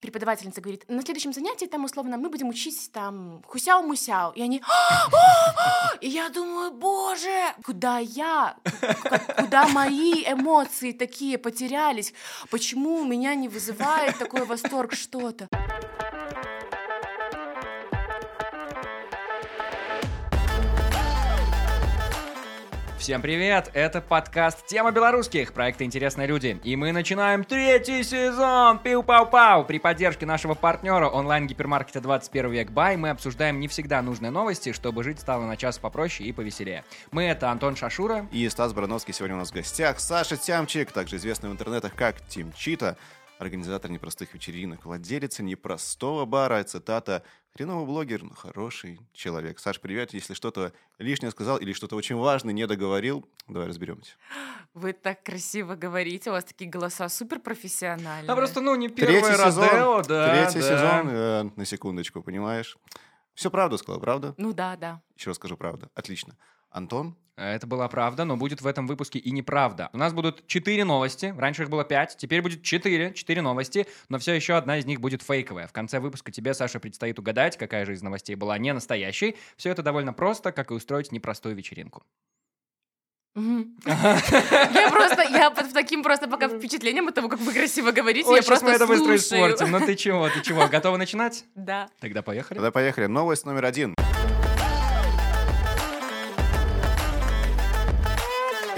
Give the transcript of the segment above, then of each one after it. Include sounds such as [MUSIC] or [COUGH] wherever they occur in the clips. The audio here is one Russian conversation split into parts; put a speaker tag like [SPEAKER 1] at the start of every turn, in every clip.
[SPEAKER 1] преподавательница говорит, на следующем занятии там условно мы будем учить там хусяу-мусяу. И они, «А, а!» и я думаю, боже, куда я, куда мои эмоции такие потерялись, почему меня не вызывает такой восторг что-то.
[SPEAKER 2] Всем привет! Это подкаст «Тема белорусских» проекта «Интересные люди». И мы начинаем третий сезон! Пиу-пау-пау! При поддержке нашего партнера онлайн-гипермаркета 21 век Бай мы обсуждаем не всегда нужные новости, чтобы жить стало на час попроще и повеселее. Мы — это Антон Шашура
[SPEAKER 3] и Стас Барановский сегодня у нас в гостях. Саша Тямчик, также известный в интернетах как Тим Чита, организатор непростых вечеринок, владелец непростого бара, цитата Хреновый блогер, но хороший человек. Саш, привет. Если что-то лишнее сказал или что-то очень важное не договорил, давай разберемся.
[SPEAKER 1] Вы так красиво говорите, у вас такие голоса супер профессиональные.
[SPEAKER 2] А просто, ну, не первый Третий сезон,
[SPEAKER 3] да. Третий да. сезон, э, на секундочку, понимаешь? Все правду сказал, правда?
[SPEAKER 1] Ну да, да.
[SPEAKER 3] Еще раз скажу правду. Отлично. Антон?
[SPEAKER 2] Это была правда, но будет в этом выпуске и неправда. У нас будут четыре новости. Раньше их было пять, теперь будет четыре. Четыре новости, но все еще одна из них будет фейковая. В конце выпуска тебе, Саша, предстоит угадать, какая же из новостей была не настоящей. Все это довольно просто, как и устроить непростую вечеринку. [LAUGHS]
[SPEAKER 1] Я просто, я под таким просто пока впечатлением от того, как вы красиво говорите, я просто мы это быстро испортим.
[SPEAKER 2] Ну ты чего, ты чего, готова начинать?
[SPEAKER 1] Да.
[SPEAKER 2] Тогда поехали.
[SPEAKER 3] Тогда поехали. Новость номер один.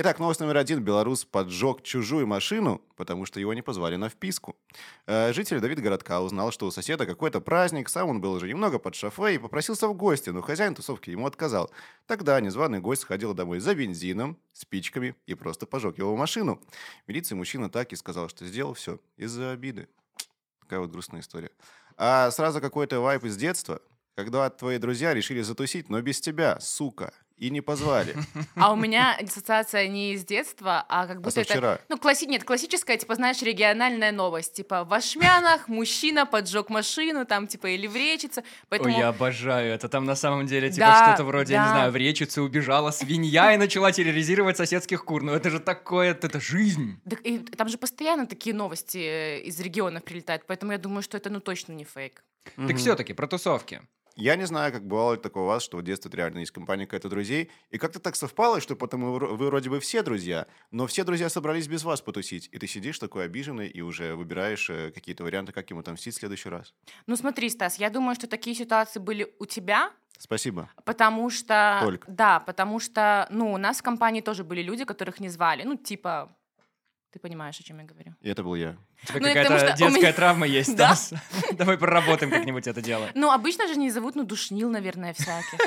[SPEAKER 3] Итак, новость номер один. Белорус поджег чужую машину, потому что его не позвали на вписку. Э, житель Давид городка узнал, что у соседа какой-то праздник, сам он был уже немного под шофе и попросился в гости, но хозяин тусовки ему отказал. Тогда незваный гость сходил домой за бензином, спичками и просто пожег его машину. Милиции мужчина так и сказал, что сделал все из-за обиды. Такая вот грустная история. А сразу какой-то вайп из детства, когда твои друзья решили затусить, но без тебя, сука и не позвали. [LAUGHS]
[SPEAKER 1] А у меня ассоциация не из детства, а как будто а это... Ну, класси... нет, классическая, типа, знаешь, региональная новость. Типа, в Ашмянах мужчина поджег машину, там, типа, или в Речице.
[SPEAKER 2] Поэтому... Ой, я обожаю это. Там, на самом деле, типа, да, что-то вроде, да. я не знаю, в Речице убежала свинья и начала терроризировать соседских кур. Ну, это же такое, это жизнь.
[SPEAKER 1] Да, и там же постоянно такие новости э, из регионов прилетают, поэтому я думаю, что это, ну, точно не фейк.
[SPEAKER 2] Так все-таки про тусовки.
[SPEAKER 3] Я не знаю, как бывало ли такое у вас, что в детстве реально есть компания какая-то друзей, и как-то так совпало, что потом вы, вы вроде бы все друзья, но все друзья собрались без вас потусить, и ты сидишь такой обиженный и уже выбираешь э, какие-то варианты, как ему отомстить в следующий раз.
[SPEAKER 1] Ну смотри, Стас, я думаю, что такие ситуации были у тебя,
[SPEAKER 3] Спасибо.
[SPEAKER 1] Потому что...
[SPEAKER 3] Только.
[SPEAKER 1] Да, потому что, ну, у нас в компании тоже были люди, которых не звали. Ну, типа, ты понимаешь, о чем я говорю.
[SPEAKER 3] И это был я.
[SPEAKER 2] У тебя ну, какая-то что детская меня... травма есть, [LAUGHS] да? [LAUGHS] Давай проработаем как-нибудь это дело.
[SPEAKER 1] Ну, обычно же не зовут, ну, душнил, наверное, всяких.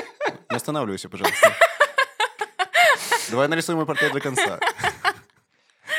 [SPEAKER 3] Не останавливайся, пожалуйста. [LAUGHS] Давай нарисуем мой портрет до конца.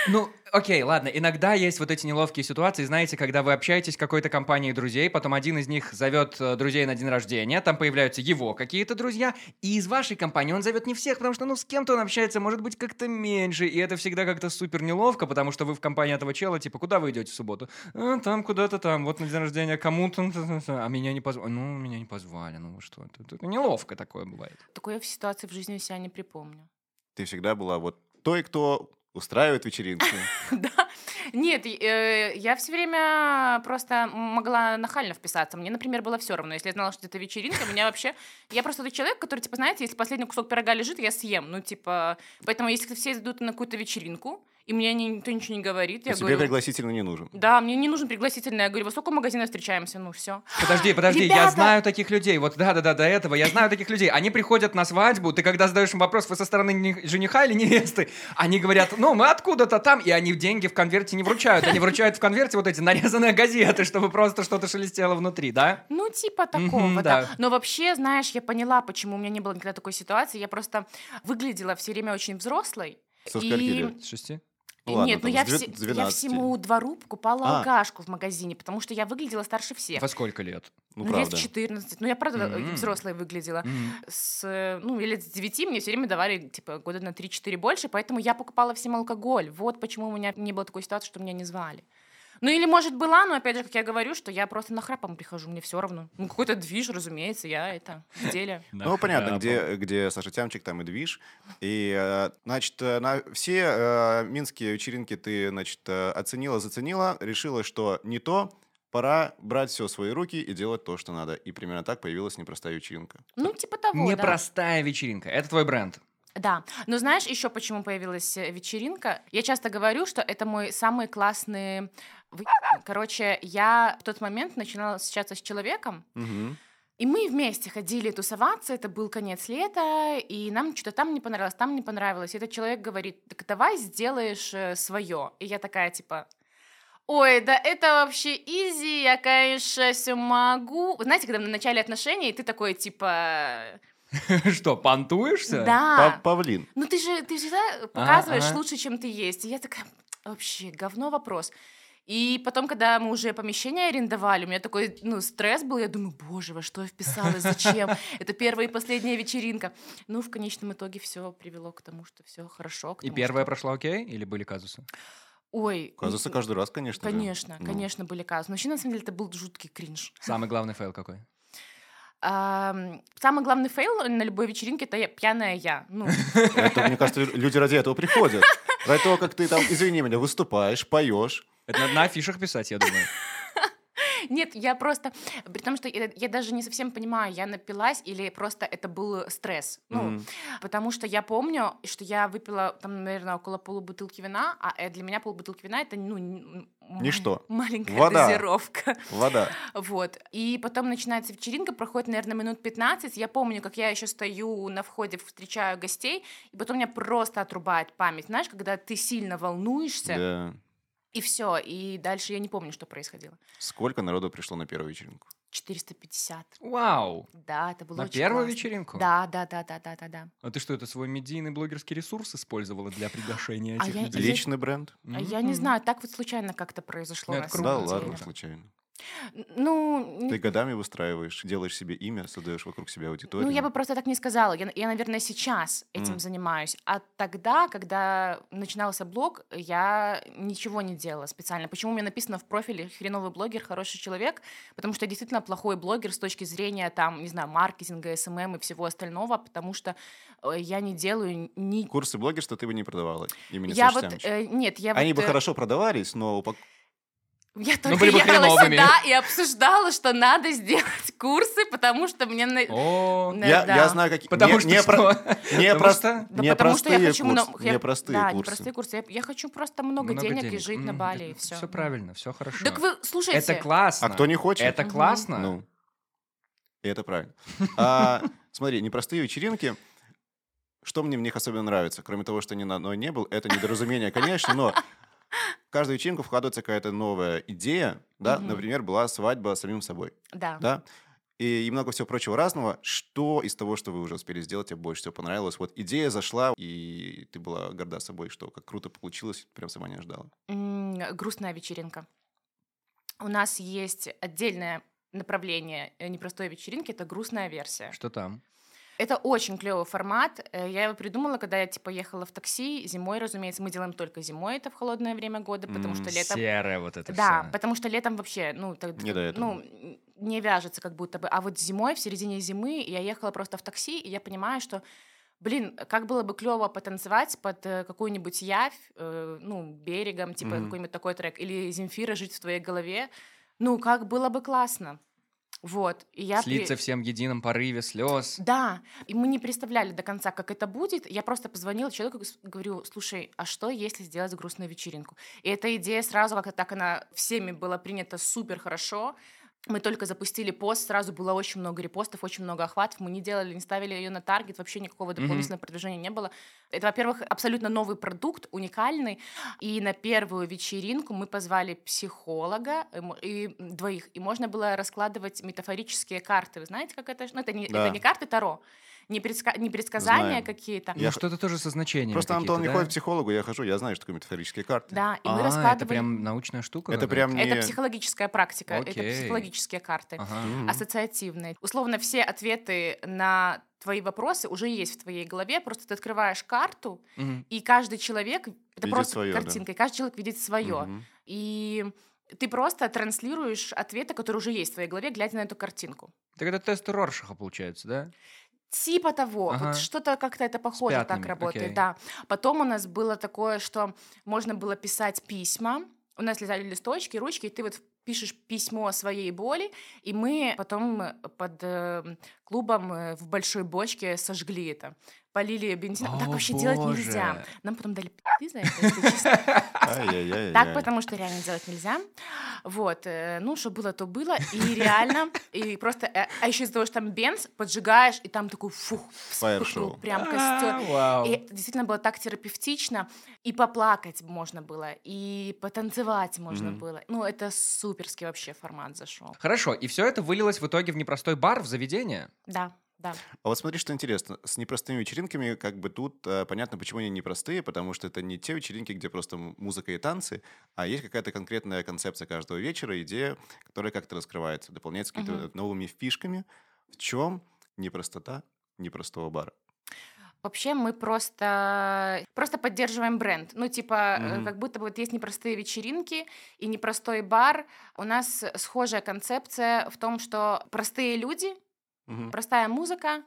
[SPEAKER 2] Ну, окей, ладно, иногда есть вот эти неловкие ситуации, знаете, когда вы общаетесь с какой-то компанией друзей, потом один из них зовет э, друзей на день рождения, там появляются его какие-то друзья, и из вашей компании он зовет не всех, потому что, ну, с кем-то он общается, может быть, как-то меньше, и это всегда как-то супер неловко, потому что вы в компании этого чела, типа, куда вы идете в субботу? А, там, куда-то там, вот на день рождения кому-то, а меня не позвали. Ну, меня не позвали, ну что, это, это неловко такое бывает.
[SPEAKER 1] Такое я в ситуации в жизни себя не припомню.
[SPEAKER 3] Ты всегда была вот той, кто устраивает вечеринки. [LAUGHS]
[SPEAKER 1] Да. Нет, э, я все время просто могла нахально вписаться. Мне, например, было все равно. Если я знала, что это вечеринка, меня вообще... Я просто тот человек, который, типа, знаете, если последний кусок пирога лежит, я съем. Ну, типа... Поэтому, если все идут на какую-то вечеринку, и мне никто ничего не говорит. Я
[SPEAKER 3] а говорю, тебе пригласительный не нужен.
[SPEAKER 1] Да, мне не нужен пригласительный. Я говорю, во сколько магазинов встречаемся? Ну, все.
[SPEAKER 2] Подожди, подожди, Ребята! я знаю таких людей. Вот да-да-да, до этого я знаю таких людей. Они приходят на свадьбу, ты когда задаешь им вопрос, вы со стороны жениха или невесты, они говорят, ну, мы откуда-то там, и они деньги в конверте не вручают. Они вручают в конверте вот эти нарезанные газеты, чтобы просто что-то шелестело внутри, да?
[SPEAKER 1] Ну, типа такого, да. Но вообще, знаешь, я поняла, почему у меня не было никогда такой ситуации. Я просто выглядела все время очень взрослой.
[SPEAKER 3] Со скольки лет?
[SPEAKER 2] С шести?
[SPEAKER 1] Ну, ладно, Нет, ну я, вс... я всему двору покупала а. алкашку в магазине, потому что я выглядела старше всех.
[SPEAKER 2] Во сколько лет?
[SPEAKER 1] Ну, ну лет 14. Ну, я правда mm-hmm. взрослая выглядела. Mm-hmm. С, ну, лет с 9 мне все время давали, типа, года на 3-4 больше, поэтому я покупала всем алкоголь. Вот почему у меня не было такой ситуации, что меня не звали. Ну или, может, была, но опять же, как я говорю, что я просто на храпом прихожу, мне все равно. Ну, какой-то движ, разумеется, я это в деле.
[SPEAKER 3] Ну, понятно, где, где Саша Тямчик, там и движ. И, э, значит, э, на все э, минские вечеринки ты, значит, оценила, заценила, решила, что не то, пора брать все в свои руки и делать то, что надо. И примерно так появилась непростая вечеринка.
[SPEAKER 1] Ну, типа того, да.
[SPEAKER 2] Непростая вечеринка. Это твой бренд.
[SPEAKER 1] Да, но знаешь еще почему появилась вечеринка? Я часто говорю, что это мой самый классный... вы- Короче, я в тот момент начинала встречаться с человеком,
[SPEAKER 3] Мгм.
[SPEAKER 1] и мы вместе ходили тусоваться, это был конец лета, и нам что-то там не понравилось, там не понравилось. И этот человек говорит, так давай сделаешь свое. И я такая, типа, ой, да это вообще изи, я, конечно, все могу. Вы знаете, когда в начале отношений ты такой, типа, [LAUGHS]
[SPEAKER 2] Что, понтуешься?
[SPEAKER 1] да,
[SPEAKER 3] Па- Павлин.
[SPEAKER 1] ну ты же, ты всегда показываешь лучше, чем ты есть. И я такая, вообще, говно вопрос. И потом, когда мы уже помещение арендовали, у меня такой, ну, стресс был, я думаю, боже, во что я вписалась, зачем? Это первая и последняя вечеринка. Ну, в конечном итоге все привело к тому, что все хорошо. к
[SPEAKER 2] И
[SPEAKER 1] тому,
[SPEAKER 2] первая
[SPEAKER 1] что-
[SPEAKER 2] прошла окей? Или были казусы?
[SPEAKER 1] Ой,
[SPEAKER 3] Казусы каждый раз, конечно. же.
[SPEAKER 1] Конечно,
[SPEAKER 3] Ну.
[SPEAKER 1] конечно, были казусы. Но вообще, на самом деле, это был жуткий кринж.
[SPEAKER 2] Самый главный фейл какой?
[SPEAKER 1] Ам, Самый главный фейл на любой вечеринке — это пьяная я. Ну,
[SPEAKER 3] Это, мне кажется, люди ради этого приходят. Ради того, как ты там, извини меня, выступаешь, поешь.
[SPEAKER 2] Это надо на афишах писать, я думаю.
[SPEAKER 1] Нет, я просто... При том, что я, я даже не совсем понимаю, я напилась или просто это был стресс. Ну,
[SPEAKER 3] Мгм.
[SPEAKER 1] потому что я помню, что я выпила там, наверное, около полубутылки вина, а э, для меня полбутылки вина — это, ну...
[SPEAKER 3] Ничто.
[SPEAKER 1] Маленькая
[SPEAKER 3] Вода.
[SPEAKER 1] дозировка.
[SPEAKER 3] Вода.
[SPEAKER 1] Вот. И потом начинается вечеринка, проходит, наверное, минут 15. Я помню, как я еще стою на входе, встречаю гостей, и потом меня просто отрубает память. Знаешь, когда ты сильно волнуешься,
[SPEAKER 3] Да.
[SPEAKER 1] И все. И дальше я не помню, что происходило.
[SPEAKER 3] Сколько народу пришло на первую вечеринку?
[SPEAKER 1] 450.
[SPEAKER 2] Вау!
[SPEAKER 1] Да, это было
[SPEAKER 2] На
[SPEAKER 1] очень
[SPEAKER 2] первую
[SPEAKER 1] классно.
[SPEAKER 2] вечеринку?
[SPEAKER 1] Да, да, да, да, да, да, да.
[SPEAKER 2] А ты что, это свой медийный блогерский ресурс использовала для приглашения
[SPEAKER 1] А
[SPEAKER 2] этих
[SPEAKER 1] я-
[SPEAKER 2] людей?
[SPEAKER 1] я-
[SPEAKER 3] Личный бренд?
[SPEAKER 1] А Я не знаю, так вот случайно как-то произошло.
[SPEAKER 2] Ну,
[SPEAKER 1] на
[SPEAKER 3] Да
[SPEAKER 1] деле.
[SPEAKER 3] ладно, случайно.
[SPEAKER 1] Ну,
[SPEAKER 3] Ты годами выстраиваешь, делаешь себе имя, создаешь вокруг себя аудиторию.
[SPEAKER 1] Ну, я бы просто так не сказала. Я, я, наверное, сейчас этим
[SPEAKER 3] М.
[SPEAKER 1] занимаюсь. А тогда, когда начинался блог, я ничего не делала специально. Почему у меня написано в профиле «хреновый блогер, хороший человек»? Потому что я действительно плохой блогер с точки зрения, там, не знаю, маркетинга, SMM и всего остального, потому что э, я не делаю ни...
[SPEAKER 3] Курсы блогерства ты бы не продавала имени
[SPEAKER 1] Я вот... Э, нет, я
[SPEAKER 3] Они
[SPEAKER 1] вот...
[SPEAKER 3] бы
[SPEAKER 1] э,
[SPEAKER 3] хорошо продавались, но упак-
[SPEAKER 1] Я
[SPEAKER 2] Ну,
[SPEAKER 1] только
[SPEAKER 2] были бы
[SPEAKER 1] ехала
[SPEAKER 2] хреновыми.
[SPEAKER 1] сюда и обсуждала, что надо сделать курсы, потому что мне... на-
[SPEAKER 2] О,
[SPEAKER 1] Да,
[SPEAKER 3] я,
[SPEAKER 1] да.
[SPEAKER 3] я знаю, какие...
[SPEAKER 2] потому
[SPEAKER 3] не,
[SPEAKER 2] что
[SPEAKER 3] не,
[SPEAKER 2] что?
[SPEAKER 3] про- [LAUGHS] не
[SPEAKER 2] Потому
[SPEAKER 3] прос-
[SPEAKER 2] что-
[SPEAKER 1] Да
[SPEAKER 3] не
[SPEAKER 1] потому что я хочу
[SPEAKER 3] курсы,
[SPEAKER 1] я-
[SPEAKER 3] не простые
[SPEAKER 1] да,
[SPEAKER 3] курсы.
[SPEAKER 1] не простые курсы. Я, я хочу просто много,
[SPEAKER 2] Много
[SPEAKER 1] денег, и жить на
[SPEAKER 2] М,
[SPEAKER 1] Бали, и все.
[SPEAKER 2] Все правильно, все хорошо.
[SPEAKER 1] Так вы, слушайте...
[SPEAKER 2] Это классно.
[SPEAKER 3] А кто не хочет?
[SPEAKER 2] Это
[SPEAKER 1] Мгм.
[SPEAKER 2] классно.
[SPEAKER 3] Ну, и это правильно. [LAUGHS] А, смотри, непростые вечеринки, что мне в них особенно нравится, кроме того, что ни на одной не был, это недоразумение, конечно, но [LAUGHS] каждую вечеринку вкладывается какая-то новая идея, да,
[SPEAKER 1] Мгм.
[SPEAKER 3] например, была свадьба с самим собой,
[SPEAKER 1] Да.
[SPEAKER 3] да, и, и много всего прочего разного. Что из того, что вы уже успели сделать, тебе больше всего понравилось? Вот идея зашла, и ты была горда собой, что как круто получилось, прям сама не ожидала.
[SPEAKER 1] М, Грустная вечеринка. У нас есть отдельное направление э, непростой вечеринки, это грустная версия.
[SPEAKER 2] Что там?
[SPEAKER 1] Это очень клевый формат. Э, Я его придумала, когда я типа ехала в такси зимой, разумеется, мы делаем только зимой, это в холодное время года, потому что летом
[SPEAKER 2] Серое вот это
[SPEAKER 1] Да,
[SPEAKER 2] всё.
[SPEAKER 1] потому что летом вообще, ну, так-
[SPEAKER 3] Не до этого.
[SPEAKER 1] ну, не вяжется как будто бы. А вот зимой, в середине зимы, я ехала просто в такси, и я понимаю, что, блин, как было бы клево потанцевать под э, какую-нибудь явь, э, ну, берегом, типа
[SPEAKER 3] Мгм.
[SPEAKER 1] какой-нибудь такой трек, или Земфира жить в твоей голове. Ну, как было бы классно. Вот. И я при-
[SPEAKER 2] Слиться всем в едином порыве слез.
[SPEAKER 1] да, и мы не представляли до конца, как это будет. Я просто позвонила человеку говорю, слушай, а что, если сделать грустную вечеринку? И эта идея сразу, как-то так она всеми была принята супер хорошо. Мы только запустили пост, сразу было очень много репостов, очень много охватов. Мы не делали, не ставили ее на таргет, вообще никакого дополнительного продвижения не было. Это, во-первых, абсолютно новый продукт, уникальный. И на первую вечеринку мы позвали психолога и мо- и двоих, и можно было раскладывать метафорические карты. Вы знаете, как это? Ну, это не,
[SPEAKER 3] Да.
[SPEAKER 1] это не карты Таро, не, предска- не предсказания
[SPEAKER 3] Знаем.
[SPEAKER 1] какие-то.
[SPEAKER 2] Ну,
[SPEAKER 3] Я-
[SPEAKER 2] что-то тоже со значением.
[SPEAKER 3] Просто Антон не
[SPEAKER 2] да?
[SPEAKER 3] ходит к психологу, я хожу, я знаю, что такое метафорические карты.
[SPEAKER 1] Да, и мы
[SPEAKER 2] а,
[SPEAKER 1] раскладывали...
[SPEAKER 2] это прям научная штука?
[SPEAKER 3] Это прям не...
[SPEAKER 1] Это психологическая практика, это
[SPEAKER 2] Окей.
[SPEAKER 1] психологические карты.
[SPEAKER 2] Ага.
[SPEAKER 1] Ассоциативные. Условно, все ответы на твои вопросы уже есть в твоей голове. Просто ты открываешь карту,
[SPEAKER 2] Мгм.
[SPEAKER 1] и каждый человек это
[SPEAKER 3] Видит
[SPEAKER 1] просто
[SPEAKER 3] своё, да.
[SPEAKER 1] картинка, и каждый человек видит свое.
[SPEAKER 3] Мгм.
[SPEAKER 1] И ты просто транслируешь ответы, которые уже есть в твоей голове, глядя на эту картинку.
[SPEAKER 2] Так это тест Роршаха получается, да?
[SPEAKER 1] Типа того,
[SPEAKER 2] Ага.
[SPEAKER 1] вот что-то как-то это похоже так работает,
[SPEAKER 2] окей.
[SPEAKER 1] да. Потом у нас было такое, что можно было писать письма, у нас лежали листочки, ручки, и ты вот пишешь письмо о своей боли, и мы потом под э, клубом э, в большой бочке сожгли это полили бензин.
[SPEAKER 2] О,
[SPEAKER 1] так вообще делать
[SPEAKER 2] боже.
[SPEAKER 1] нельзя. Нам потом дали пи***ы за это. Так, потому что реально делать нельзя. Вот, э, ну, что было, то было. И реально, и просто, э, а еще из-за того, что там бенз, поджигаешь, и там такой, фух, вспыхнул, прям
[SPEAKER 2] А,
[SPEAKER 1] костер. И это действительно было так терапевтично, и поплакать можно было, и потанцевать можно было. Ну, это суперский вообще формат зашел.
[SPEAKER 2] Хорошо, и все это вылилось в итоге в непростой бар, в заведение?
[SPEAKER 1] Да, да.
[SPEAKER 3] А вот смотри, что интересно. С непростыми вечеринками, как бы тут э, понятно, почему они непростые, потому что это не те вечеринки, где просто музыка и танцы, а есть какая-то конкретная концепция каждого вечера, идея, которая как-то раскрывается, дополняется какими-то новыми фишками. В чем непростота непростого бара?
[SPEAKER 1] Вообще мы просто, просто поддерживаем бренд. Ну, типа,
[SPEAKER 3] Мгм.
[SPEAKER 1] как будто бы вот есть непростые вечеринки и непростой бар. У нас схожая концепция в том, что простые люди,
[SPEAKER 3] Мгм.
[SPEAKER 1] простая музыка,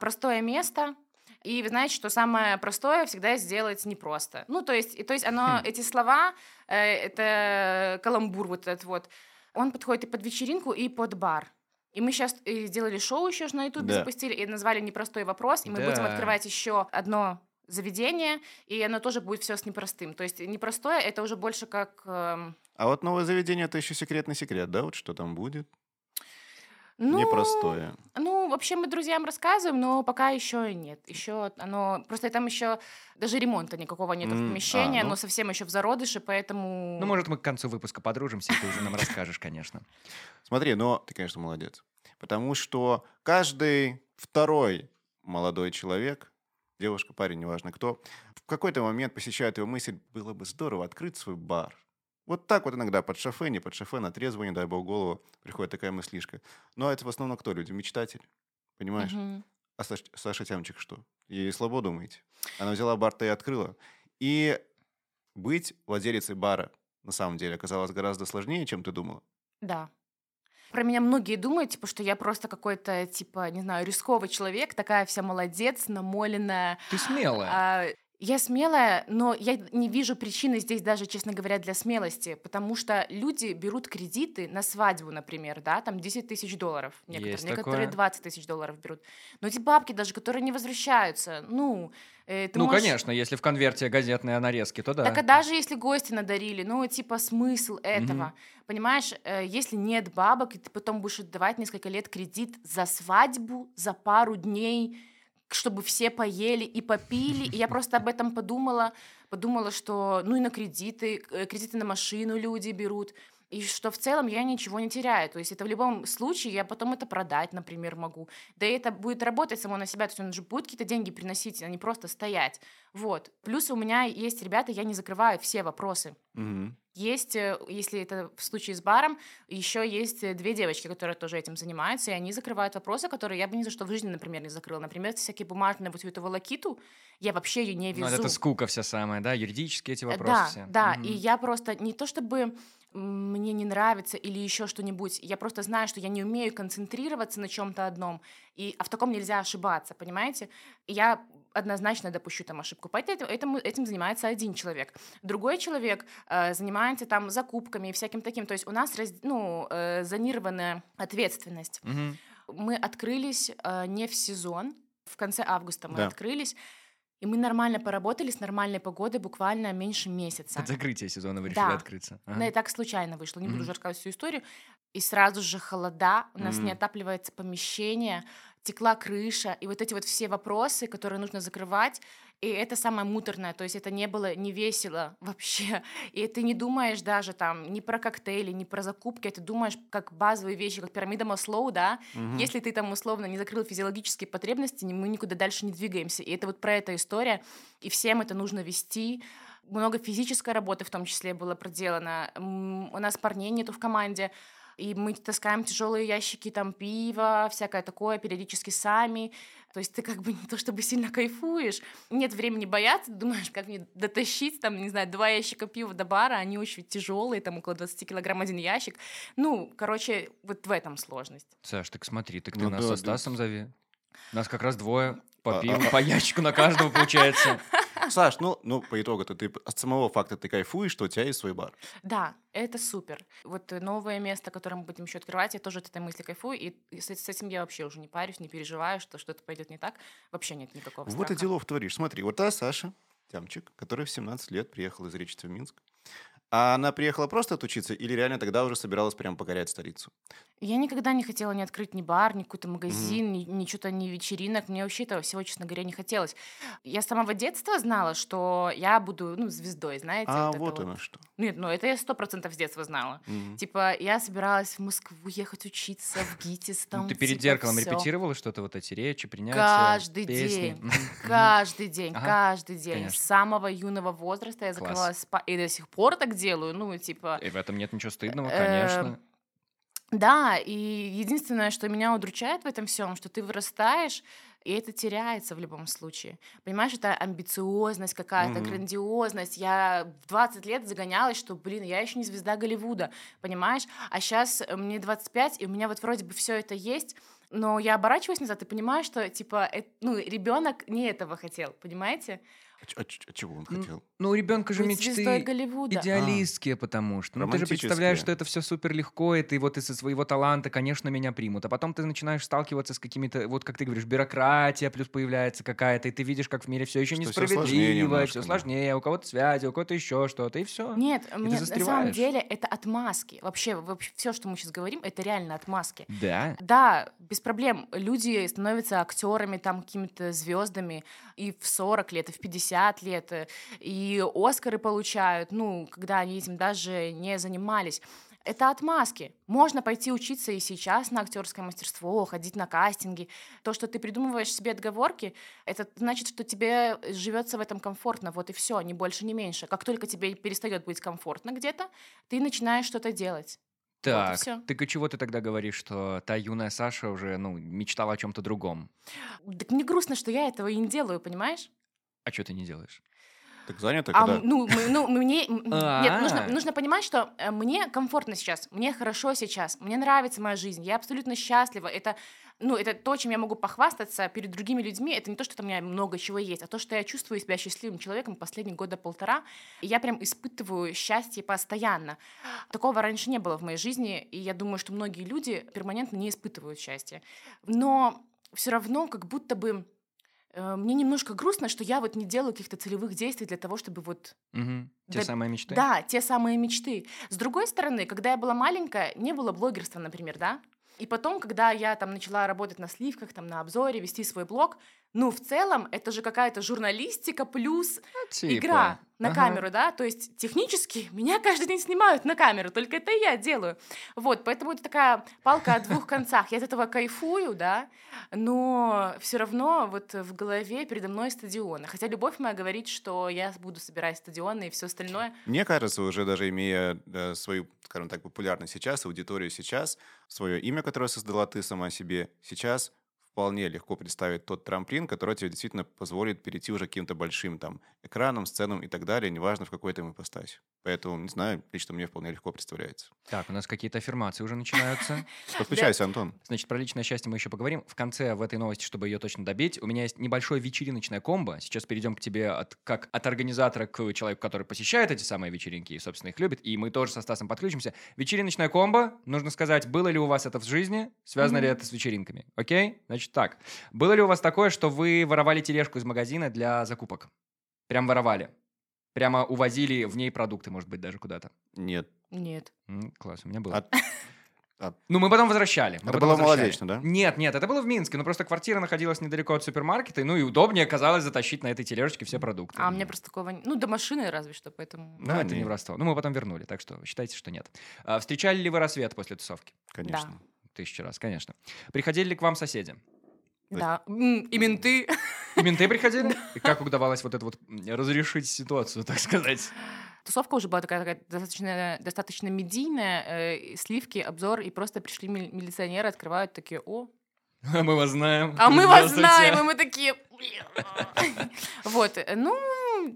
[SPEAKER 1] простое место. И вы знаете, что самое простое всегда сделать непросто. Ну, то есть, и, то есть оно,
[SPEAKER 2] Хм.
[SPEAKER 1] эти слова, э, это каламбур вот этот вот, он подходит и под вечеринку, и под бар. И мы сейчас сделали шоу еще на Ютубе,
[SPEAKER 3] Да.
[SPEAKER 1] запустили, и назвали «Непростой вопрос», и мы будем
[SPEAKER 2] Да.
[SPEAKER 1] открывать еще одно заведение, и оно тоже будет все с непростым. То есть непростое — это уже больше как... эм,
[SPEAKER 3] А вот новое заведение это еще секретный секрет, да? Вот что там будет?
[SPEAKER 1] Ну,
[SPEAKER 3] Непростое.
[SPEAKER 1] Ну, вообще мы друзьям рассказываем, но пока еще нет. Еще оно... Просто там еще даже ремонта никакого нет в
[SPEAKER 3] М,
[SPEAKER 1] помещении,
[SPEAKER 3] а, ну.
[SPEAKER 1] оно совсем еще в зародыше, поэтому...
[SPEAKER 2] Ну, может, мы к концу выпуска подружимся, и ты уже нам расскажешь, конечно.
[SPEAKER 3] Смотри, но ты, конечно, молодец. Потому что каждый второй молодой человек, девушка, парень, неважно кто, в какой-то момент посещает его мысль, было бы здорово открыть свой бар. Вот так вот иногда под шофе, не под шофе, на трезвую, не дай бог, голову приходит такая мыслишка. Но это в основном кто люди? Мечтатели. Понимаешь?
[SPEAKER 1] Мгм.
[SPEAKER 3] А Саш- Саша Тямчик что? Ей слабо думаете? Она взяла бар-то и открыла. И быть владелицей бара на самом деле оказалось гораздо сложнее, чем ты думала.
[SPEAKER 1] Да. Про меня многие думают, типа, что я просто какой-то, типа, не знаю, рисковый человек, такая вся молодец, намоленная.
[SPEAKER 2] Ты смелая.
[SPEAKER 1] А, я смелая, но я не вижу причины здесь даже, честно говоря, для смелости, потому что люди берут кредиты на свадьбу, например, да, там 10 тысяч долларов, некоторые,
[SPEAKER 2] Есть
[SPEAKER 1] некоторые
[SPEAKER 2] такое.
[SPEAKER 1] 20 тысяч долларов берут. Но эти бабки даже, которые не возвращаются, ну, э,
[SPEAKER 2] ну,
[SPEAKER 1] можешь-
[SPEAKER 2] конечно, если в конверте газетные нарезки, то да.
[SPEAKER 1] Так а даже если гости надарили, ну, типа, смысл этого,
[SPEAKER 2] Мгм.
[SPEAKER 1] понимаешь, э, если нет бабок, и ты потом будешь отдавать несколько лет кредит за свадьбу, за пару дней, чтобы все поели и попили, и я просто об этом подумала, подумала, что, ну, и на кредиты, э, кредиты на машину люди берут, и что в целом я ничего не теряю. То есть это в любом случае я потом это продать, например, могу. Да и это будет работать само на себя. То есть он же будет какие-то деньги приносить, а не просто стоять. Вот. Плюс у меня есть ребята, я не закрываю все вопросы.
[SPEAKER 3] Мгм.
[SPEAKER 1] Есть, э, если это в случае с баром, еще есть э, две девочки, которые тоже этим занимаются, и они закрывают вопросы, которые я бы ни за что в жизни, например, не закрыла. Например, всякие бумажные вот эту волокиту, я вообще ее не
[SPEAKER 2] Ну,
[SPEAKER 1] везу.
[SPEAKER 2] это скука вся самая, да, юридические эти
[SPEAKER 1] Э,
[SPEAKER 2] вопросы
[SPEAKER 1] Да,
[SPEAKER 2] все.
[SPEAKER 1] да,
[SPEAKER 2] Мгм.
[SPEAKER 1] и я просто не то чтобы мне не нравится или еще что-нибудь, я просто знаю, что я не умею концентрироваться на чем-то одном, и, а в таком нельзя ошибаться, понимаете? Я однозначно допущу там ошибку. Поэтому этим, этим занимается один человек. Другой человек э, занимается там закупками и всяким таким. То есть у нас раз, ну, э, зонированная ответственность.
[SPEAKER 2] Мгм.
[SPEAKER 1] Мы открылись э, не в сезон, в конце августа мы
[SPEAKER 3] Да.
[SPEAKER 1] открылись, и мы нормально поработали с нормальной погодой буквально меньше месяца.
[SPEAKER 2] Под закрытие сезона вы решили
[SPEAKER 1] Да.
[SPEAKER 2] открыться. Ага.
[SPEAKER 1] Да, и так случайно вышло, не буду
[SPEAKER 2] Мгм.
[SPEAKER 1] уже рассказывать всю историю. И сразу же холода, у нас не
[SPEAKER 3] М.
[SPEAKER 1] отапливается помещение, текла крыша, и вот эти вот все вопросы, которые нужно закрывать, и это самое муторное, то есть это не было не весело [LAUGHS] вообще, и ты не думаешь даже там ни про коктейли, ни про закупки, ты думаешь как базовые вещи, как пирамида Маслоу, да,
[SPEAKER 3] Мгм.
[SPEAKER 1] если ты там условно не закрыл физиологические потребности, мы никуда дальше не двигаемся. И это вот про эту история. И всем это нужно вести. Много физической работы в том числе было проделано. У нас парней нету в команде. И мы таскаем тяжелые ящики там пива, всякое такое, периодически сами. То есть ты как бы не то чтобы сильно кайфуешь. Нет времени бояться, ты думаешь, как мне дотащить, там, не знаю, два ящика пива до бара, они очень тяжелые, там около 20 килограмм один ящик. Ну, короче, вот в этом сложность.
[SPEAKER 2] Саш, так смотри, так ты
[SPEAKER 3] Ну
[SPEAKER 2] нас
[SPEAKER 3] да,
[SPEAKER 2] со
[SPEAKER 3] да.
[SPEAKER 2] Стасом зови. Нас как раз двое. По
[SPEAKER 3] А-
[SPEAKER 2] пиву,
[SPEAKER 3] а-
[SPEAKER 2] по ящику на каждого получается. [LAUGHS] [LAUGHS]
[SPEAKER 3] Саш, ну, ну по итогу-то ты от самого факта ты кайфуешь, что у тебя есть свой бар.
[SPEAKER 1] Да, это супер. Вот новое место, которое мы будем еще открывать, я тоже от этой мысли кайфую, и с, с этим я вообще уже не парюсь, не переживаю, что что-то пойдет не так. Вообще нет никакого
[SPEAKER 3] Вот и
[SPEAKER 1] страха.
[SPEAKER 3] делов творишь. Смотри, вот та Саша, Тямчик, который в 17 лет приехал из Речи в Минск. А она приехала просто отучиться или реально тогда уже собиралась прям покорять столицу?
[SPEAKER 1] Я никогда не хотела ни открыть ни бар, ни какой-то магазин, ни, ни что-то, ни вечеринок. Мне вообще этого всего, честно говоря, не хотелось. Я с самого детства знала, что я буду, ну, звездой, знаете.
[SPEAKER 3] А вот
[SPEAKER 1] вот.
[SPEAKER 3] оно что.
[SPEAKER 1] Нет, ну это я сто процентов с детства знала.
[SPEAKER 3] Мгм.
[SPEAKER 1] Типа, я собиралась в Москву ехать учиться, в ГИТИС, там,
[SPEAKER 2] Ну, ты перед
[SPEAKER 1] типа,
[SPEAKER 2] зеркалом
[SPEAKER 1] всё.
[SPEAKER 2] репетировала что-то, вот эти речи, принятия,
[SPEAKER 1] Каждый
[SPEAKER 2] песни?
[SPEAKER 1] день. [LAUGHS] Каждый день,
[SPEAKER 2] Ага,
[SPEAKER 1] каждый день.
[SPEAKER 2] конечно.
[SPEAKER 1] С самого юного возраста я
[SPEAKER 2] Класс.
[SPEAKER 1] закрывалась спа... И до сих пор так делаю. Ну, типа...
[SPEAKER 2] И в этом нет ничего стыдного,
[SPEAKER 1] Э,
[SPEAKER 2] конечно.
[SPEAKER 1] Да, и единственное, что меня удручает в этом всем, что ты вырастаешь, и это теряется в любом случае. Понимаешь, это амбициозность какая-то,
[SPEAKER 3] Мгм.
[SPEAKER 1] грандиозность. Я в 20 лет загонялась, что, блин, я еще не звезда Голливуда, понимаешь? А сейчас мне 25, и у меня вот вроде бы все это есть, но я оборачиваюсь назад и понимаю, что, типа, э- ну, ребенок не этого хотел, понимаете?
[SPEAKER 3] А, а а чего он хотел?
[SPEAKER 2] Ну, у ребенка же
[SPEAKER 1] Быть
[SPEAKER 2] мечты
[SPEAKER 1] Голливуда.
[SPEAKER 2] идеалистские, потому что. Ну, ты же представляешь, что это все супер легко, и ты вот из-за своего таланта, конечно, меня примут. А потом ты начинаешь сталкиваться с какими-то, вот как ты говоришь, бюрократия плюс появляется какая-то, и ты видишь, как в мире все еще
[SPEAKER 3] Что всё сложнее
[SPEAKER 2] несправедливо,
[SPEAKER 3] немножко,
[SPEAKER 2] все
[SPEAKER 3] да.
[SPEAKER 2] сложнее, у кого-то связи, у кого-то еще что-то, и все.
[SPEAKER 1] Нет, мне на самом деле это отмазки. Вообще, вообще все, что мы сейчас говорим, это реально отмазки.
[SPEAKER 2] Да.
[SPEAKER 1] Да, без проблем. Люди становятся актерами, там, какими-то звездами и в 40 лет, и в 50 лет, э, и Оскары получают, ну, когда они этим даже не занимались. Это отмазки. Можно пойти учиться и сейчас на актерское мастерство, ходить на кастинги. То, что ты придумываешь себе отговорки, это значит, что тебе живется в этом комфортно. Вот и все, ни больше, ни меньше. Как только тебе перестает быть комфортно где-то, ты начинаешь что-то делать. Вот
[SPEAKER 2] Так,
[SPEAKER 1] всё.
[SPEAKER 2] так и чего ты тогда говоришь, что та юная Саша уже, ну, мечтала о чем-то другом?
[SPEAKER 1] Так мне грустно, что я этого и не делаю, понимаешь?
[SPEAKER 2] А что ты не делаешь?
[SPEAKER 3] Так занято,
[SPEAKER 1] А,
[SPEAKER 3] когда...
[SPEAKER 1] ну, мы- ну, мне... [LAUGHS] Нет, нужно,
[SPEAKER 2] А.
[SPEAKER 1] нужно понимать, что э, мне комфортно сейчас, мне хорошо сейчас, мне нравится моя жизнь, я абсолютно счастлива. Это, ну, это то, чем я могу похвастаться перед другими людьми. Это не то, что там у меня много чего есть, а то, что я чувствую себя счастливым человеком последние года полтора. И я прям испытываю счастье постоянно. Такого раньше не было в моей жизни, и я думаю, что многие люди перманентно не испытывают счастья. Но все равно как будто бы мне немножко грустно, что я вот не делаю каких-то целевых действий для того, чтобы вот
[SPEAKER 2] Мгм. Те
[SPEAKER 1] Да-
[SPEAKER 2] самые мечты?
[SPEAKER 1] да, те самые мечты. С другой стороны, когда я была маленькая, не было блогерства, например, да? И потом, когда я там начала работать на сливках, там на обзоре, вести свой блог, ну, в целом, это же какая-то журналистика плюс
[SPEAKER 2] Типа.
[SPEAKER 1] игра на
[SPEAKER 2] Ага.
[SPEAKER 1] камеру, да? То есть технически [LAUGHS] меня каждый день снимают на камеру, только это я делаю. Вот, поэтому это такая палка о двух концах. Я от этого кайфую, да, но все равно вот в голове передо мной стадионы. Хотя любовь моя говорит, что я буду собирать стадионы и все остальное.
[SPEAKER 3] Мне кажется, уже даже имея свою, скажем так, популярность сейчас, аудиторию сейчас, свое имя, которое создала ты сама себе, сейчас вполне легко представить тот трамплин, который тебе действительно позволит перейти уже к каким-то большим там экраном, сценам и так далее, неважно в какой там ипостаси. Поэтому, не знаю, лично мне вполне легко представляется.
[SPEAKER 2] Так, у нас какие-то аффирмации уже начинаются. [LAUGHS]
[SPEAKER 3] Подключайся, Антон.
[SPEAKER 2] Значит, про личное счастье мы еще поговорим. В конце в этой новости, чтобы ее точно добить, у меня есть небольшое вечериночное комбо. Сейчас перейдем к тебе от, как от организатора к человеку, который посещает эти самые вечеринки и, собственно, их любит. И мы тоже со Стасом подключимся. Вечериночное комбо. Нужно сказать, было ли у вас это в жизни, связано ли это с вечеринками. Окей? Значит так. Было ли у вас такое, что вы воровали тележку из магазина для закупок? Прям воровали. Прямо увозили в ней продукты, может быть, даже куда-то.
[SPEAKER 3] Нет.
[SPEAKER 1] Нет.
[SPEAKER 2] М, Класс, у меня было.
[SPEAKER 3] А-
[SPEAKER 2] Ну, мы потом возвращали. мы
[SPEAKER 3] Это
[SPEAKER 2] потом
[SPEAKER 3] было
[SPEAKER 2] возвращали.
[SPEAKER 3] Молодечно, да?
[SPEAKER 2] Нет, нет, это было в Минске, но просто квартира находилась недалеко от супермаркета, и, ну и удобнее казалось затащить на этой тележечке все продукты.
[SPEAKER 1] А у меня просто такого... не- Ну, до машины разве что, поэтому...
[SPEAKER 2] Ну,
[SPEAKER 3] Да,
[SPEAKER 2] это не
[SPEAKER 3] не.
[SPEAKER 2] воровство. Ну, мы потом вернули, так что считайте, что нет. А, встречали ли вы рассвет после тусовки?
[SPEAKER 3] Конечно.
[SPEAKER 2] Тысячу раз, конечно. Приходили ли к вам соседи?
[SPEAKER 1] Да. И менты.
[SPEAKER 2] И менты приходили? [LAUGHS] И как удавалось вот это вот разрешить ситуацию, так сказать?
[SPEAKER 1] Тусовка уже была такая, такая достаточно, достаточно медийная, э, сливки, обзор, и просто пришли мили- милиционеры, открывают такие, о,
[SPEAKER 2] А мы вас знаем.
[SPEAKER 1] а мы вас знаем, и мы такие... [LAUGHS] Вот, э, ну,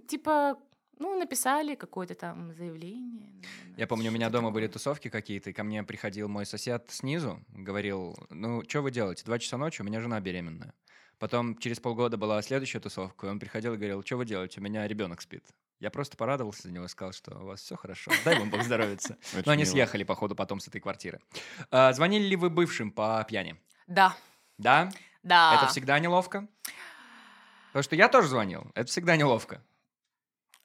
[SPEAKER 1] типа, ну, написали какое-то там заявление.
[SPEAKER 2] Я помню, у меня дома были
[SPEAKER 1] такое.
[SPEAKER 2] тусовки какие-то, и ко мне приходил мой сосед снизу, говорил, ну, что вы делаете? Два часа ночи, у меня жена беременная. Потом через полгода была следующая тусовка, и он приходил и говорил, что вы делаете, у меня ребенок спит. Я просто порадовался за него сказал, что у вас все хорошо. Дай вам Бог здоровиться. [LAUGHS] Но они съехали, походу, потом с этой квартиры. А, Звонили ли вы бывшим по пьяни?
[SPEAKER 1] Да,
[SPEAKER 2] Да?
[SPEAKER 1] да.
[SPEAKER 2] Это всегда неловко? Потому что я тоже звонил. Это всегда неловко.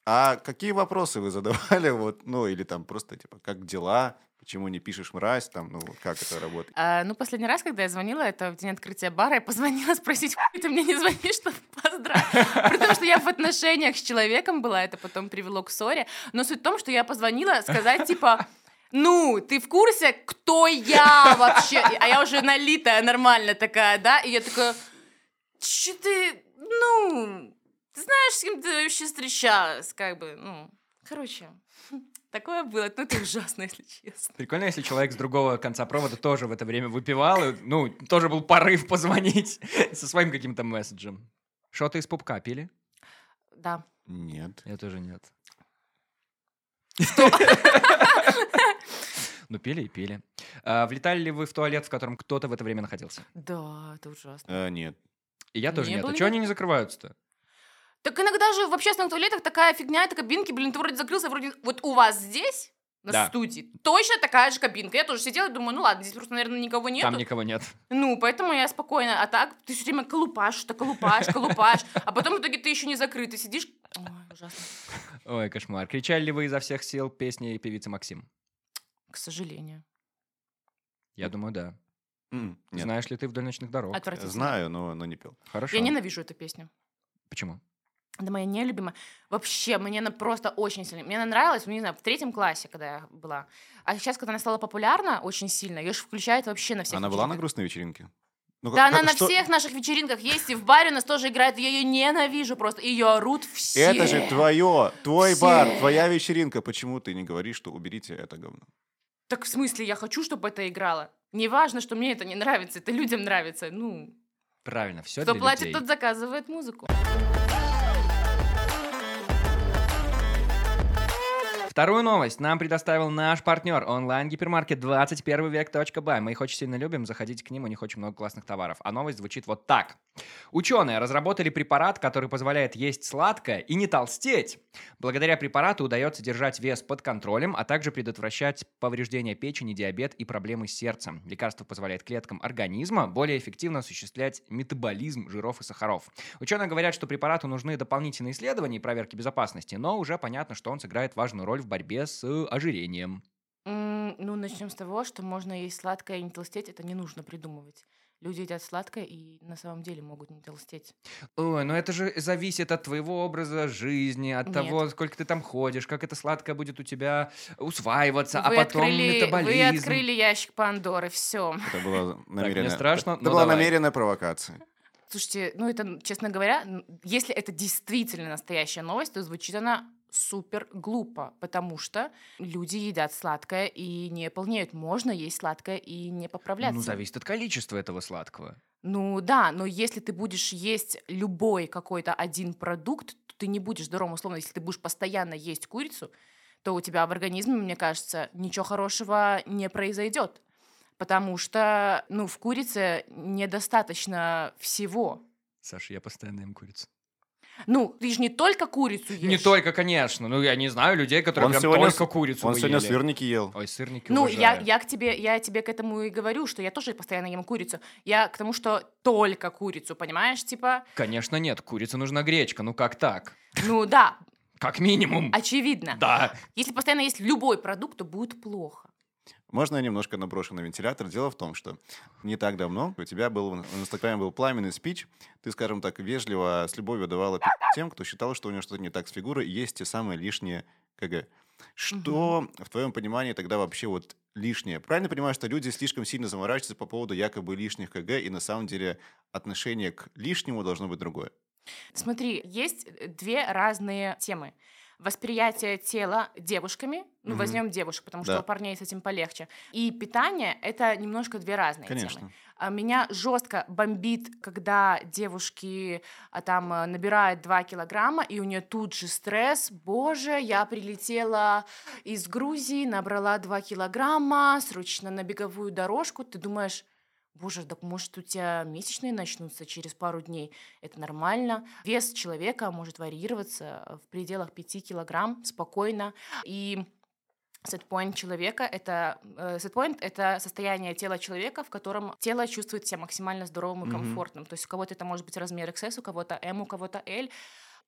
[SPEAKER 3] А какие вопросы вы задавали? [LAUGHS] Вот, ну, или там просто, типа, как дела? Почему не пишешь мразь? Там, ну, как это работает?
[SPEAKER 1] А, ну, последний раз, когда я звонила, это в день открытия бара, я позвонила [LAUGHS] спросить, «Хуй ты мне не звонишь, чтобы поздравить. [LAUGHS] Потому что я в отношениях с человеком была, это потом привело к ссоре. Но суть в том, что я позвонила сказать, типа, ну, ты в курсе, кто я вообще? А я уже налитая, нормально такая, да? И я такая, че ты, ну, ты знаешь, с кем ты вообще встречалась? Как бы, ну, короче, [LAUGHS] такое было. Ну, это ужасно, [LAUGHS] если честно.
[SPEAKER 2] Прикольно, если человек с другого конца провода тоже в это время выпивал, и, ну, тоже был порыв [LAUGHS] позвонить со своим каким-то месседжем. Что-то из пупка пили?
[SPEAKER 1] Да.
[SPEAKER 3] Нет.
[SPEAKER 2] Я тоже нет. Ну, пили и пили. А, влетали ли вы в туалет, в котором кто-то в это время находился?
[SPEAKER 1] Да, это ужасно.
[SPEAKER 3] Э, нет.
[SPEAKER 2] И я тоже
[SPEAKER 1] Не
[SPEAKER 2] нет. А чего
[SPEAKER 1] ни-
[SPEAKER 2] они не закрываются-то?
[SPEAKER 1] Так иногда же в общественных туалетах такая фигня, это кабинки, блин, ты вроде закрылся, вроде... Вот у вас здесь, на
[SPEAKER 2] Да.
[SPEAKER 1] студии, точно такая же кабинка. Я тоже сидела и думаю, ну ладно, здесь просто, наверное, никого нет.
[SPEAKER 2] Там никого нет.
[SPEAKER 1] Ну, поэтому я спокойно. А так ты все время колупаешь, что колупаешь, колупаешь. А потом в итоге ты еще не закрыт. Ты сидишь... Ой, ужасно.
[SPEAKER 2] Ой, кошмар. Кричали ли вы изо всех сил песни певицы Максим?
[SPEAKER 1] К сожалению.
[SPEAKER 2] Я думаю, да.
[SPEAKER 3] Нет.
[SPEAKER 2] Знаешь ли ты вдоль ночных дорог?
[SPEAKER 1] Отвратительно.
[SPEAKER 3] Знаю, но, но не пел.
[SPEAKER 2] Хорошо.
[SPEAKER 1] Я ненавижу эту песню.
[SPEAKER 2] Почему?
[SPEAKER 1] Это моя нелюбимая. Вообще, мне она просто очень сильно... Мне она нравилась, ну, не знаю, в третьем классе, когда я была. А сейчас, когда она стала популярна очень сильно, ее же включают вообще на всех
[SPEAKER 3] Она была на
[SPEAKER 1] вечеринках.
[SPEAKER 3] грустной вечеринке? Ну,
[SPEAKER 1] Да,
[SPEAKER 3] как-
[SPEAKER 1] она
[SPEAKER 3] как-
[SPEAKER 1] на
[SPEAKER 3] что-
[SPEAKER 1] всех наших вечеринках есть, и в баре у нас тоже играет. Я ее ненавижу просто. Ее орут все.
[SPEAKER 3] Это же твое, твой
[SPEAKER 1] Все.
[SPEAKER 3] бар, твоя вечеринка. Почему ты не говоришь, что уберите это говно?
[SPEAKER 1] Так в смысле, я хочу, чтобы это играло. Не важно, что мне это не нравится, это людям нравится. Ну,
[SPEAKER 2] Правильно, все
[SPEAKER 1] кто
[SPEAKER 2] для
[SPEAKER 1] платит,
[SPEAKER 2] людей.
[SPEAKER 1] тот заказывает музыку.
[SPEAKER 2] Вторую новость нам предоставил наш партнер онлайн-гипермаркет 21 век.бай. Мы их очень сильно любим, заходите к ним, у них очень много классных товаров. А новость звучит вот так. Ученые разработали препарат, который позволяет есть сладкое и не толстеть. Благодаря препарату удается держать вес под контролем, а также предотвращать повреждения печени, диабет и проблемы с сердцем. Лекарство позволяет клеткам организма более эффективно осуществлять метаболизм жиров и сахаров. Ученые говорят, что препарату нужны дополнительные исследования и проверки безопасности, но уже понятно, что он сыграет важную роль в борьбе с э, ожирением.
[SPEAKER 1] Ну, начнем с того, что можно есть сладкое и не толстеть. Это не нужно придумывать. Люди едят сладкое и на самом деле могут не толстеть.
[SPEAKER 2] Ой, но это же зависит от твоего образа жизни, от
[SPEAKER 1] Нет.
[SPEAKER 2] того, сколько ты там ходишь, как это сладкое будет у тебя усваиваться,
[SPEAKER 1] вы,
[SPEAKER 2] а потом
[SPEAKER 1] открыли,
[SPEAKER 2] метаболизм.
[SPEAKER 1] вы открыли ящик Пандоры, все.
[SPEAKER 3] Это была намеренная...
[SPEAKER 2] страшно,
[SPEAKER 3] Это
[SPEAKER 2] но
[SPEAKER 3] была
[SPEAKER 2] давай.
[SPEAKER 3] намеренная провокация.
[SPEAKER 1] Слушайте, ну это, честно говоря, если это действительно настоящая новость, то звучит она супер глупо, потому что люди едят сладкое и не полнеют. Можно есть сладкое и не поправляться.
[SPEAKER 2] Ну, зависит от количества этого сладкого.
[SPEAKER 1] Ну да, но если ты будешь есть любой какой-то один продукт, то ты не будешь здоровым, условно. Если ты будешь постоянно есть курицу, то у тебя в организме, мне кажется, ничего хорошего не произойдет. Потому что, ну, в курице недостаточно всего.
[SPEAKER 2] Саша, я постоянно ем курицу.
[SPEAKER 1] Ну, ты же не только курицу ешь.
[SPEAKER 2] Не только, конечно. Ну, я не знаю людей, которые
[SPEAKER 3] Он
[SPEAKER 2] прям
[SPEAKER 3] сегодня
[SPEAKER 2] только
[SPEAKER 3] с-
[SPEAKER 2] курицу
[SPEAKER 3] Он сегодня
[SPEAKER 2] ели.
[SPEAKER 3] сырники ел.
[SPEAKER 2] Ой, сырники
[SPEAKER 1] Ну, я,
[SPEAKER 2] уважаю.
[SPEAKER 1] я к тебе, я тебе к этому и говорю, что я тоже постоянно ем курицу. Я к тому, что только курицу, понимаешь, типа,
[SPEAKER 2] Конечно, нет, курице нужна гречка. Ну, как так?
[SPEAKER 1] ну да,
[SPEAKER 2] Как минимум.
[SPEAKER 1] очевидно.
[SPEAKER 2] Да.
[SPEAKER 1] Если постоянно есть любой продукт, то будет плохо.
[SPEAKER 3] Можно я немножко наброшу на вентилятор? Дело в том, что не так давно у тебя был в Инстаграме был пламенный спич. Ты, скажем так, вежливо, с любовью давала пи*** тем, кто считал, что у него что-то не так с фигурой, и есть те самые лишние КГ. Что в твоем понимании тогда вообще вот лишнее? Правильно понимаю, что люди слишком сильно заморачиваются по поводу якобы лишних КГ, и на самом деле отношение к лишнему должно быть другое?
[SPEAKER 1] Смотри, есть э, две разные темы. Восприятие тела девушками, ну,
[SPEAKER 3] Мгм.
[SPEAKER 1] возьмем девушек, потому что
[SPEAKER 3] Да.
[SPEAKER 1] у парней с этим полегче. И питание — это немножко две разные темы.
[SPEAKER 3] Конечно.
[SPEAKER 1] А Меня жестко бомбит, когда девушки а, там а, набирают 2 килограмма, и у нее тут же стресс. Боже, я прилетела из Грузии, набрала 2 килограмма, срочно на беговую дорожку. Ты думаешь, боже, так может у тебя месячные начнутся через пару дней, это нормально. Вес человека может варьироваться в пределах 5 килограмм спокойно, и Сетпоинт человека — это... Э, сетпоинт — это состояние тела человека, в котором тело чувствует себя максимально здоровым и комфортным. Mm-hmm. То есть у кого-то это может быть размер XS, у кого-то M, у кого-то L.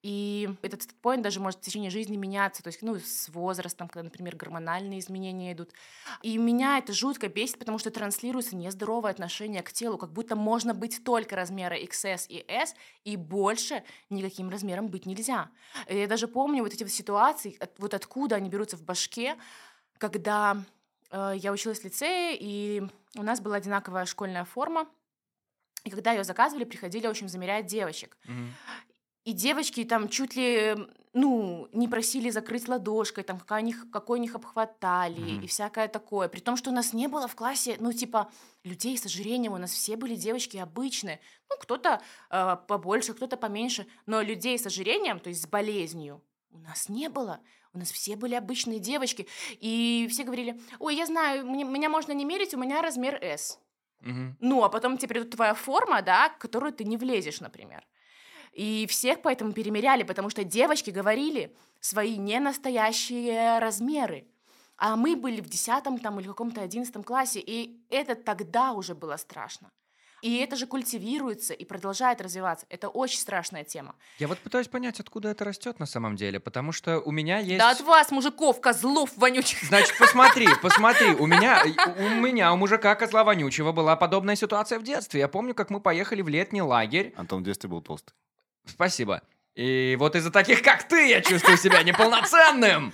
[SPEAKER 1] И этот сетпоинт даже может в течение жизни меняться, то есть, ну, с возрастом, когда, например, гормональные изменения идут. И меня это жутко бесит, потому что транслируется нездоровое отношение к телу, как будто можно быть только размера XS и S, и больше никаким размером быть нельзя. И я даже помню вот эти вот ситуации, вот откуда они берутся в башке, когда э, я училась в лицее, и у нас была одинаковая школьная форма, и когда ее заказывали, приходили, в общем, замерять девочек. Mm-hmm. И девочки там чуть ли, ну, не просили закрыть ладошкой, там, какой, у них, какой у них обхват талии mm-hmm. и всякое такое. При том, что у нас не было в классе, ну, типа, людей с ожирением, у нас все были девочки обычные. Ну, кто-то э, побольше, кто-то поменьше, но людей с ожирением, то есть с болезнью, у нас не было. У нас все были обычные девочки. И все говорили, ой, я знаю, мне, меня можно не мерить, у меня размер S. Угу. Ну, а потом тебе придет твоя форма, да, в которую ты не влезешь, например. И всех поэтому перемеряли, потому что девочки говорили свои ненастоящие размеры. А мы были в десятом там или каком-то одиннадцатом классе, и это тогда уже было страшно. И это же культивируется и продолжает развиваться. Это очень страшная тема.
[SPEAKER 2] Я вот пытаюсь понять, откуда это растет на самом деле, потому что у меня есть...
[SPEAKER 1] Да от вас, мужиков, козлов вонючих.
[SPEAKER 2] Значит, посмотри, [LAUGHS] посмотри, у меня, у меня, у мужика козла вонючего была подобная ситуация в детстве. Я помню, как мы поехали в летний лагерь.
[SPEAKER 3] Антон в детстве был толстый.
[SPEAKER 2] Спасибо. И вот из-за таких, как ты, я чувствую себя неполноценным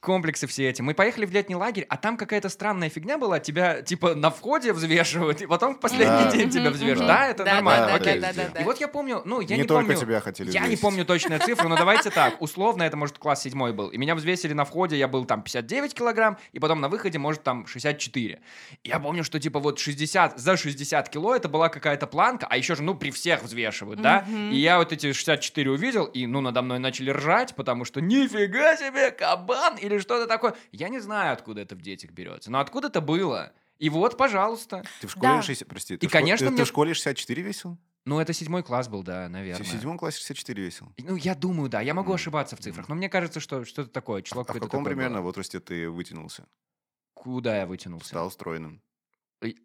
[SPEAKER 2] комплексы все эти. Мы поехали в летний лагерь, а там какая-то странная фигня была. Тебя, типа, на входе взвешивают, и потом в последний да. день тебя взвешивают. Да, это нормально. Окей. И вот я помню, ну, я не,
[SPEAKER 3] только тебя хотели
[SPEAKER 2] Я не помню точную цифру, но давайте так. [LAUGHS] Условно, это, может, класс седьмой был. И меня взвесили на входе, я был там 59 килограмм, и потом на выходе, может, там 64. Я помню, что, типа, вот 60, за 60 кило это была какая-то планка, а еще же, ну, при всех взвешивают, да? И я вот эти 64 увидел, и, ну, надо мной начали ржать, потому что нифига себе, кабан! И или что-то такое. Я не знаю, откуда это в детях берется, но откуда это было. И вот, пожалуйста.
[SPEAKER 3] Ты в школе да. 60... Прости, ты, и, в, конечно, ты, мне... ты в школе 64 весил?
[SPEAKER 2] Ну, это седьмой класс был, да, наверное.
[SPEAKER 3] В седьмом классе 64 весил?
[SPEAKER 2] Ну, я думаю, да. Я могу mm. ошибаться в цифрах, но мне кажется, что что-то такое. Число
[SPEAKER 3] а в каком примерно было. возрасте ты вытянулся?
[SPEAKER 2] Куда я вытянулся?
[SPEAKER 3] Стал стройным.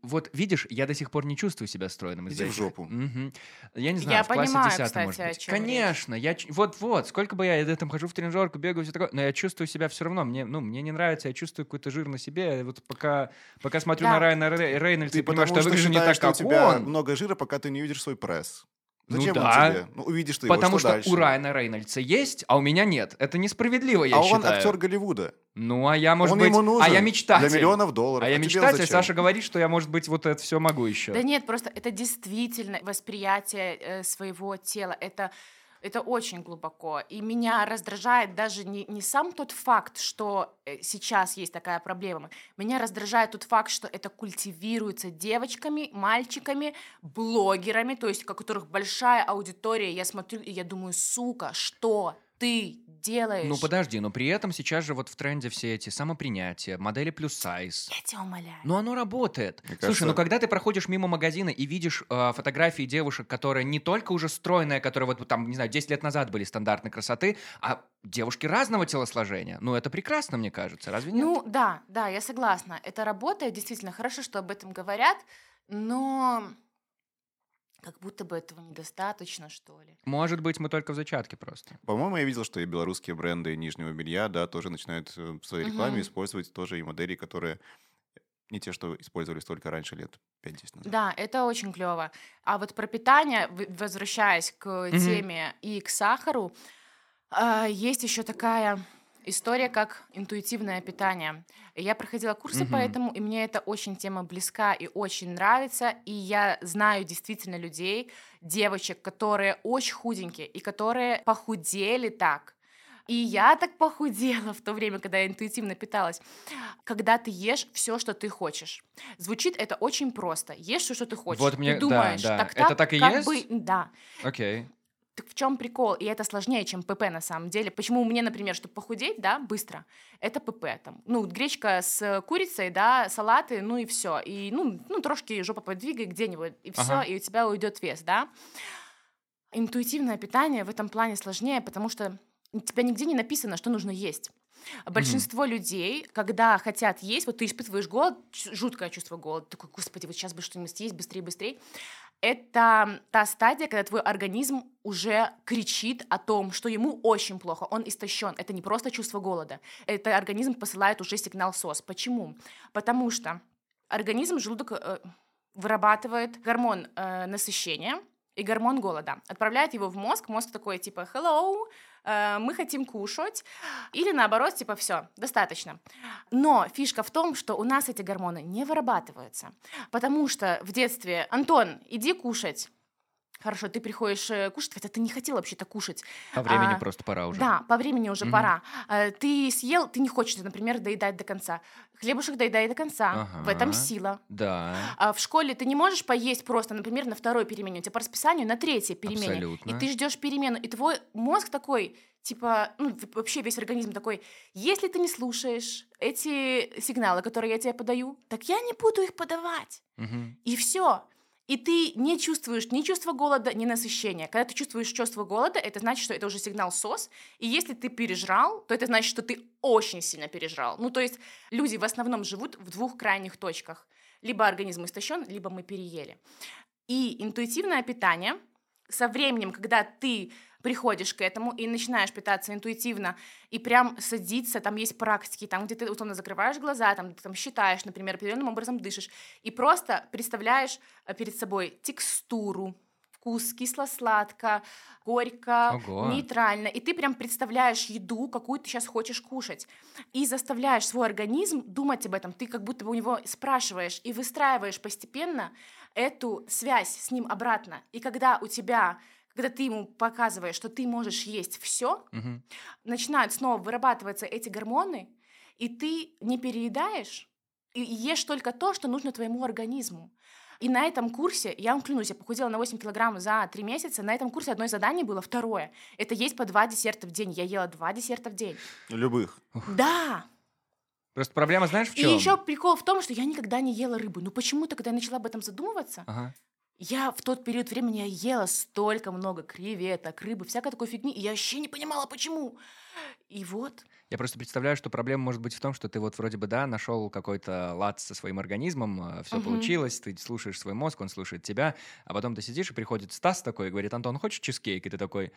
[SPEAKER 2] Вот видишь, я до сих пор не чувствую себя стройным.
[SPEAKER 3] Иди в жопу.
[SPEAKER 2] Угу. Я не знаю, я в классе понимаю, 10 кстати, может быть. Конечно, я вот-вот, сколько бы я этом хожу в тренажерку, бегаю, все такое, но я чувствую себя все равно. Мне, ну, мне не нравится, я чувствую какой-то жир на себе. Вот пока, пока смотрю да. на Райана Рейнольдса, ты понимаю, что я выгляжу не так,
[SPEAKER 3] что
[SPEAKER 2] как
[SPEAKER 3] у тебя
[SPEAKER 2] он.
[SPEAKER 3] много жира, пока ты не видишь свой пресс. Ну
[SPEAKER 2] Зачем
[SPEAKER 3] ну,
[SPEAKER 2] он
[SPEAKER 3] да. тебе? Ну, увидишь ты
[SPEAKER 2] Потому
[SPEAKER 3] его,
[SPEAKER 2] что,
[SPEAKER 3] что дальше?
[SPEAKER 2] у Райана Рейнольдса есть, а у меня нет. Это несправедливо, я
[SPEAKER 3] а
[SPEAKER 2] считаю.
[SPEAKER 3] А он актер Голливуда.
[SPEAKER 2] Ну, а я, может
[SPEAKER 3] он
[SPEAKER 2] быть...
[SPEAKER 3] ему нужен
[SPEAKER 2] а я мечтатель.
[SPEAKER 3] Для миллионов долларов.
[SPEAKER 2] А я а мечтатель. Саша говорит, что я, может быть, вот это все могу еще.
[SPEAKER 1] Да нет, просто это действительно восприятие э, своего тела. Это это очень глубоко. И меня раздражает даже не, не сам тот факт, что э, сейчас есть такая проблема. Меня раздражает тот факт, что это культивируется девочками, мальчиками, блогерами, то есть у которых большая аудитория. Я смотрю и я думаю, сука, что ты делаешь.
[SPEAKER 2] Ну подожди, но при этом сейчас же вот в тренде все эти самопринятия, модели плюс сайз.
[SPEAKER 1] Я тебя умоляю.
[SPEAKER 2] Но оно работает. Мне Слушай, кажется... ну когда ты проходишь мимо магазина и видишь э, фотографии девушек, которые не только уже стройные, которые вот там, не знаю, 10 лет назад были стандартной красоты, а девушки разного телосложения. Ну это прекрасно, мне кажется, разве нет?
[SPEAKER 1] Ну да, да, я согласна. Это работает, действительно хорошо, что об этом говорят, но как будто бы этого недостаточно, что ли.
[SPEAKER 2] Может быть, мы только в зачатке просто.
[SPEAKER 3] По-моему, я видел, что и белорусские бренды нижнего белья, да, тоже начинают э, в своей рекламе угу. использовать тоже и модели, которые не те, что использовались только раньше, лет 5-10 назад.
[SPEAKER 1] Да, это очень клево. А вот про питание, возвращаясь к угу. теме и к сахару, а, есть еще такая история как интуитивное питание. Я проходила курсы mm-hmm. по этому, и мне эта очень тема близка и очень нравится. И я знаю действительно людей, девочек, которые очень худенькие и которые похудели так. И я так похудела в то время, когда я интуитивно питалась. Когда ты ешь все, что ты хочешь. Звучит это очень просто. Ешь все, что ты хочешь.
[SPEAKER 2] Вот мне,
[SPEAKER 1] ты думаешь,
[SPEAKER 2] да, да.
[SPEAKER 1] так,
[SPEAKER 2] это
[SPEAKER 1] так,
[SPEAKER 2] так и
[SPEAKER 1] как
[SPEAKER 2] есть?
[SPEAKER 1] бы, да.
[SPEAKER 2] Окей.
[SPEAKER 1] Так в чем прикол? И это сложнее, чем ПП на самом деле. Почему мне, например, чтобы похудеть, да, быстро, это ПП. Там, ну, гречка с курицей, да, салаты, ну и все. И, ну, ну трошки жопа подвигай где-нибудь, и все, ага. и у тебя уйдет вес, да. Интуитивное питание в этом плане сложнее, потому что у тебя нигде не написано, что нужно есть. Большинство mm-hmm. людей, когда хотят есть, вот ты испытываешь голод, жуткое чувство голода, такой, господи, вот сейчас бы что-нибудь съесть, быстрее, быстрее это та стадия, когда твой организм уже кричит о том, что ему очень плохо, он истощен. Это не просто чувство голода. Это организм посылает уже сигнал СОС. Почему? Потому что организм, желудок э, вырабатывает гормон э, насыщения, и гормон голода. Отправляет его в мозг, мозг такой типа «hello», мы хотим кушать, или наоборот, типа, все, достаточно. Но фишка в том, что у нас эти гормоны не вырабатываются, потому что в детстве «Антон, иди кушать», Хорошо, ты приходишь э, кушать, хотя ты не хотел вообще-то кушать.
[SPEAKER 2] По времени а, просто пора уже.
[SPEAKER 1] Да, по времени уже угу. пора. А, ты съел, ты не хочешь, например, доедать до конца. Хлебушек доедай до конца. Ага. В этом сила.
[SPEAKER 2] Да.
[SPEAKER 1] А в школе ты не можешь поесть просто, например, на второй перемене. У тебя по расписанию на третьей перемене.
[SPEAKER 2] Абсолютно.
[SPEAKER 1] И ты ждешь перемену. И твой мозг такой, типа, ну, вообще весь организм такой, если ты не слушаешь эти сигналы, которые я тебе подаю, так я не буду их подавать.
[SPEAKER 2] Угу.
[SPEAKER 1] И все. И ты не чувствуешь ни чувства голода, ни насыщения. Когда ты чувствуешь чувство голода, это значит, что это уже сигнал СОС. И если ты пережрал, то это значит, что ты очень сильно пережрал. Ну, то есть люди в основном живут в двух крайних точках. Либо организм истощен, либо мы переели. И интуитивное питание со временем, когда ты приходишь к этому и начинаешь питаться интуитивно, и прям садиться, там есть практики, там, где ты условно закрываешь глаза, там, там считаешь, например, определенным образом дышишь, и просто представляешь э, перед собой текстуру, вкус, кисло-сладко, горько,
[SPEAKER 2] Ого.
[SPEAKER 1] нейтрально. И ты прям представляешь еду, какую ты сейчас хочешь кушать. И заставляешь свой организм думать об этом. Ты как будто бы у него спрашиваешь и выстраиваешь постепенно эту связь с ним обратно. И когда у тебя когда ты ему показываешь, что ты можешь есть все,
[SPEAKER 2] угу.
[SPEAKER 1] начинают снова вырабатываться эти гормоны, и ты не переедаешь, и ешь только то, что нужно твоему организму. И на этом курсе, я вам клянусь, я похудела на 8 килограмм за 3 месяца, на этом курсе одно задание было, второе. Это есть по два десерта в день. Я ела два десерта в день.
[SPEAKER 3] Любых.
[SPEAKER 1] Да.
[SPEAKER 2] Просто проблема, знаешь, в чем?
[SPEAKER 1] И еще прикол в том, что я никогда не ела рыбу. Ну почему-то, когда я начала об этом задумываться,
[SPEAKER 2] ага.
[SPEAKER 1] Я в тот период времени я ела столько много креветок, рыбы, всякой такой фигни, и я вообще не понимала, почему. И вот.
[SPEAKER 2] Я просто представляю, что проблема может быть в том, что ты вот вроде бы, да, нашел какой-то лад со своим организмом, а, все угу. получилось, ты слушаешь свой мозг, он слушает тебя, а потом ты сидишь, и приходит Стас такой и говорит, Антон, хочешь чизкейк? И ты такой,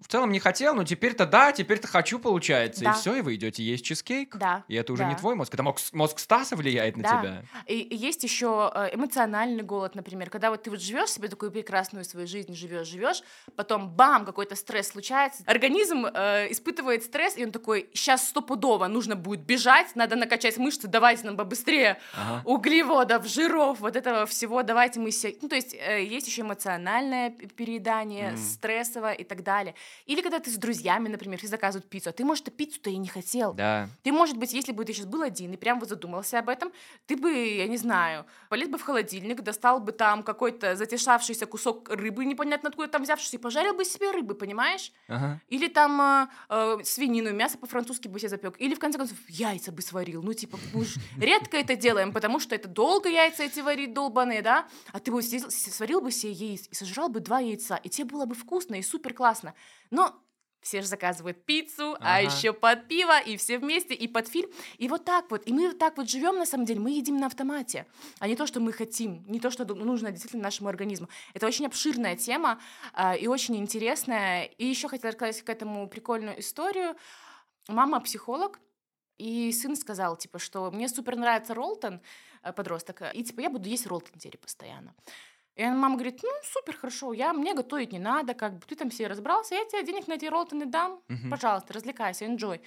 [SPEAKER 2] в целом не хотел, но теперь-то да, теперь-то хочу, получается. Да. И все, и вы идете есть чизкейк.
[SPEAKER 1] Да.
[SPEAKER 2] И это уже
[SPEAKER 1] да.
[SPEAKER 2] не твой мозг, это мозг, мозг Стаса влияет на
[SPEAKER 1] да.
[SPEAKER 2] тебя.
[SPEAKER 1] И есть еще э, эмоциональный голод, например, когда вот ты вот живешь себе такую прекрасную свою жизнь, живешь, живешь, потом бам, какой-то стресс случается, организм э, испытывает стресс, и он такой, сейчас стопудово нужно будет бежать, надо накачать мышцы, давайте нам побыстрее
[SPEAKER 2] ага.
[SPEAKER 1] углеводов, жиров, вот этого всего, давайте мы себе... Ну, то есть э, есть еще эмоциональное переедание, mm. стрессовое и так далее. Или когда ты с друзьями, например, все заказывают пиццу, а ты, может, пиццу-то и не хотел.
[SPEAKER 2] Да.
[SPEAKER 1] Ты, может быть, если бы ты сейчас был один и прям вот задумался об этом, ты бы, я не знаю, полез бы в холодильник, достал бы там какой-то затешавшийся кусок рыбы, непонятно откуда там взявшийся, и пожарил бы себе рыбы, понимаешь?
[SPEAKER 2] Ага.
[SPEAKER 1] Или там э, э, свинину, мясо по-французски бы себе запек. Или, в конце концов, яйца бы сварил. Ну, типа, мы ж [LAUGHS] редко это делаем, потому что это долго яйца эти варить долбаные, да? А ты бы сварил бы себе яиц и сожрал бы два яйца, и тебе было бы вкусно и супер классно. Но все же заказывают пиццу, а ага. а еще под пиво, и все вместе, и под фильм. И вот так вот. И мы вот так вот живем, на самом деле. Мы едим на автомате, а не то, что мы хотим, не то, что нужно действительно нашему организму. Это очень обширная тема э, и очень интересная. И еще хотела рассказать к этому прикольную историю. Мама психолог, и сын сказал, типа, что мне супер нравится Ролтон, э, подросток, и типа я буду есть Ролтон теперь постоянно. И мама говорит, ну, супер, хорошо, я, мне готовить не надо, как бы ты там все разобрался, я тебе денег на эти роллтоны дам,
[SPEAKER 2] uh-huh.
[SPEAKER 1] пожалуйста, развлекайся, enjoy.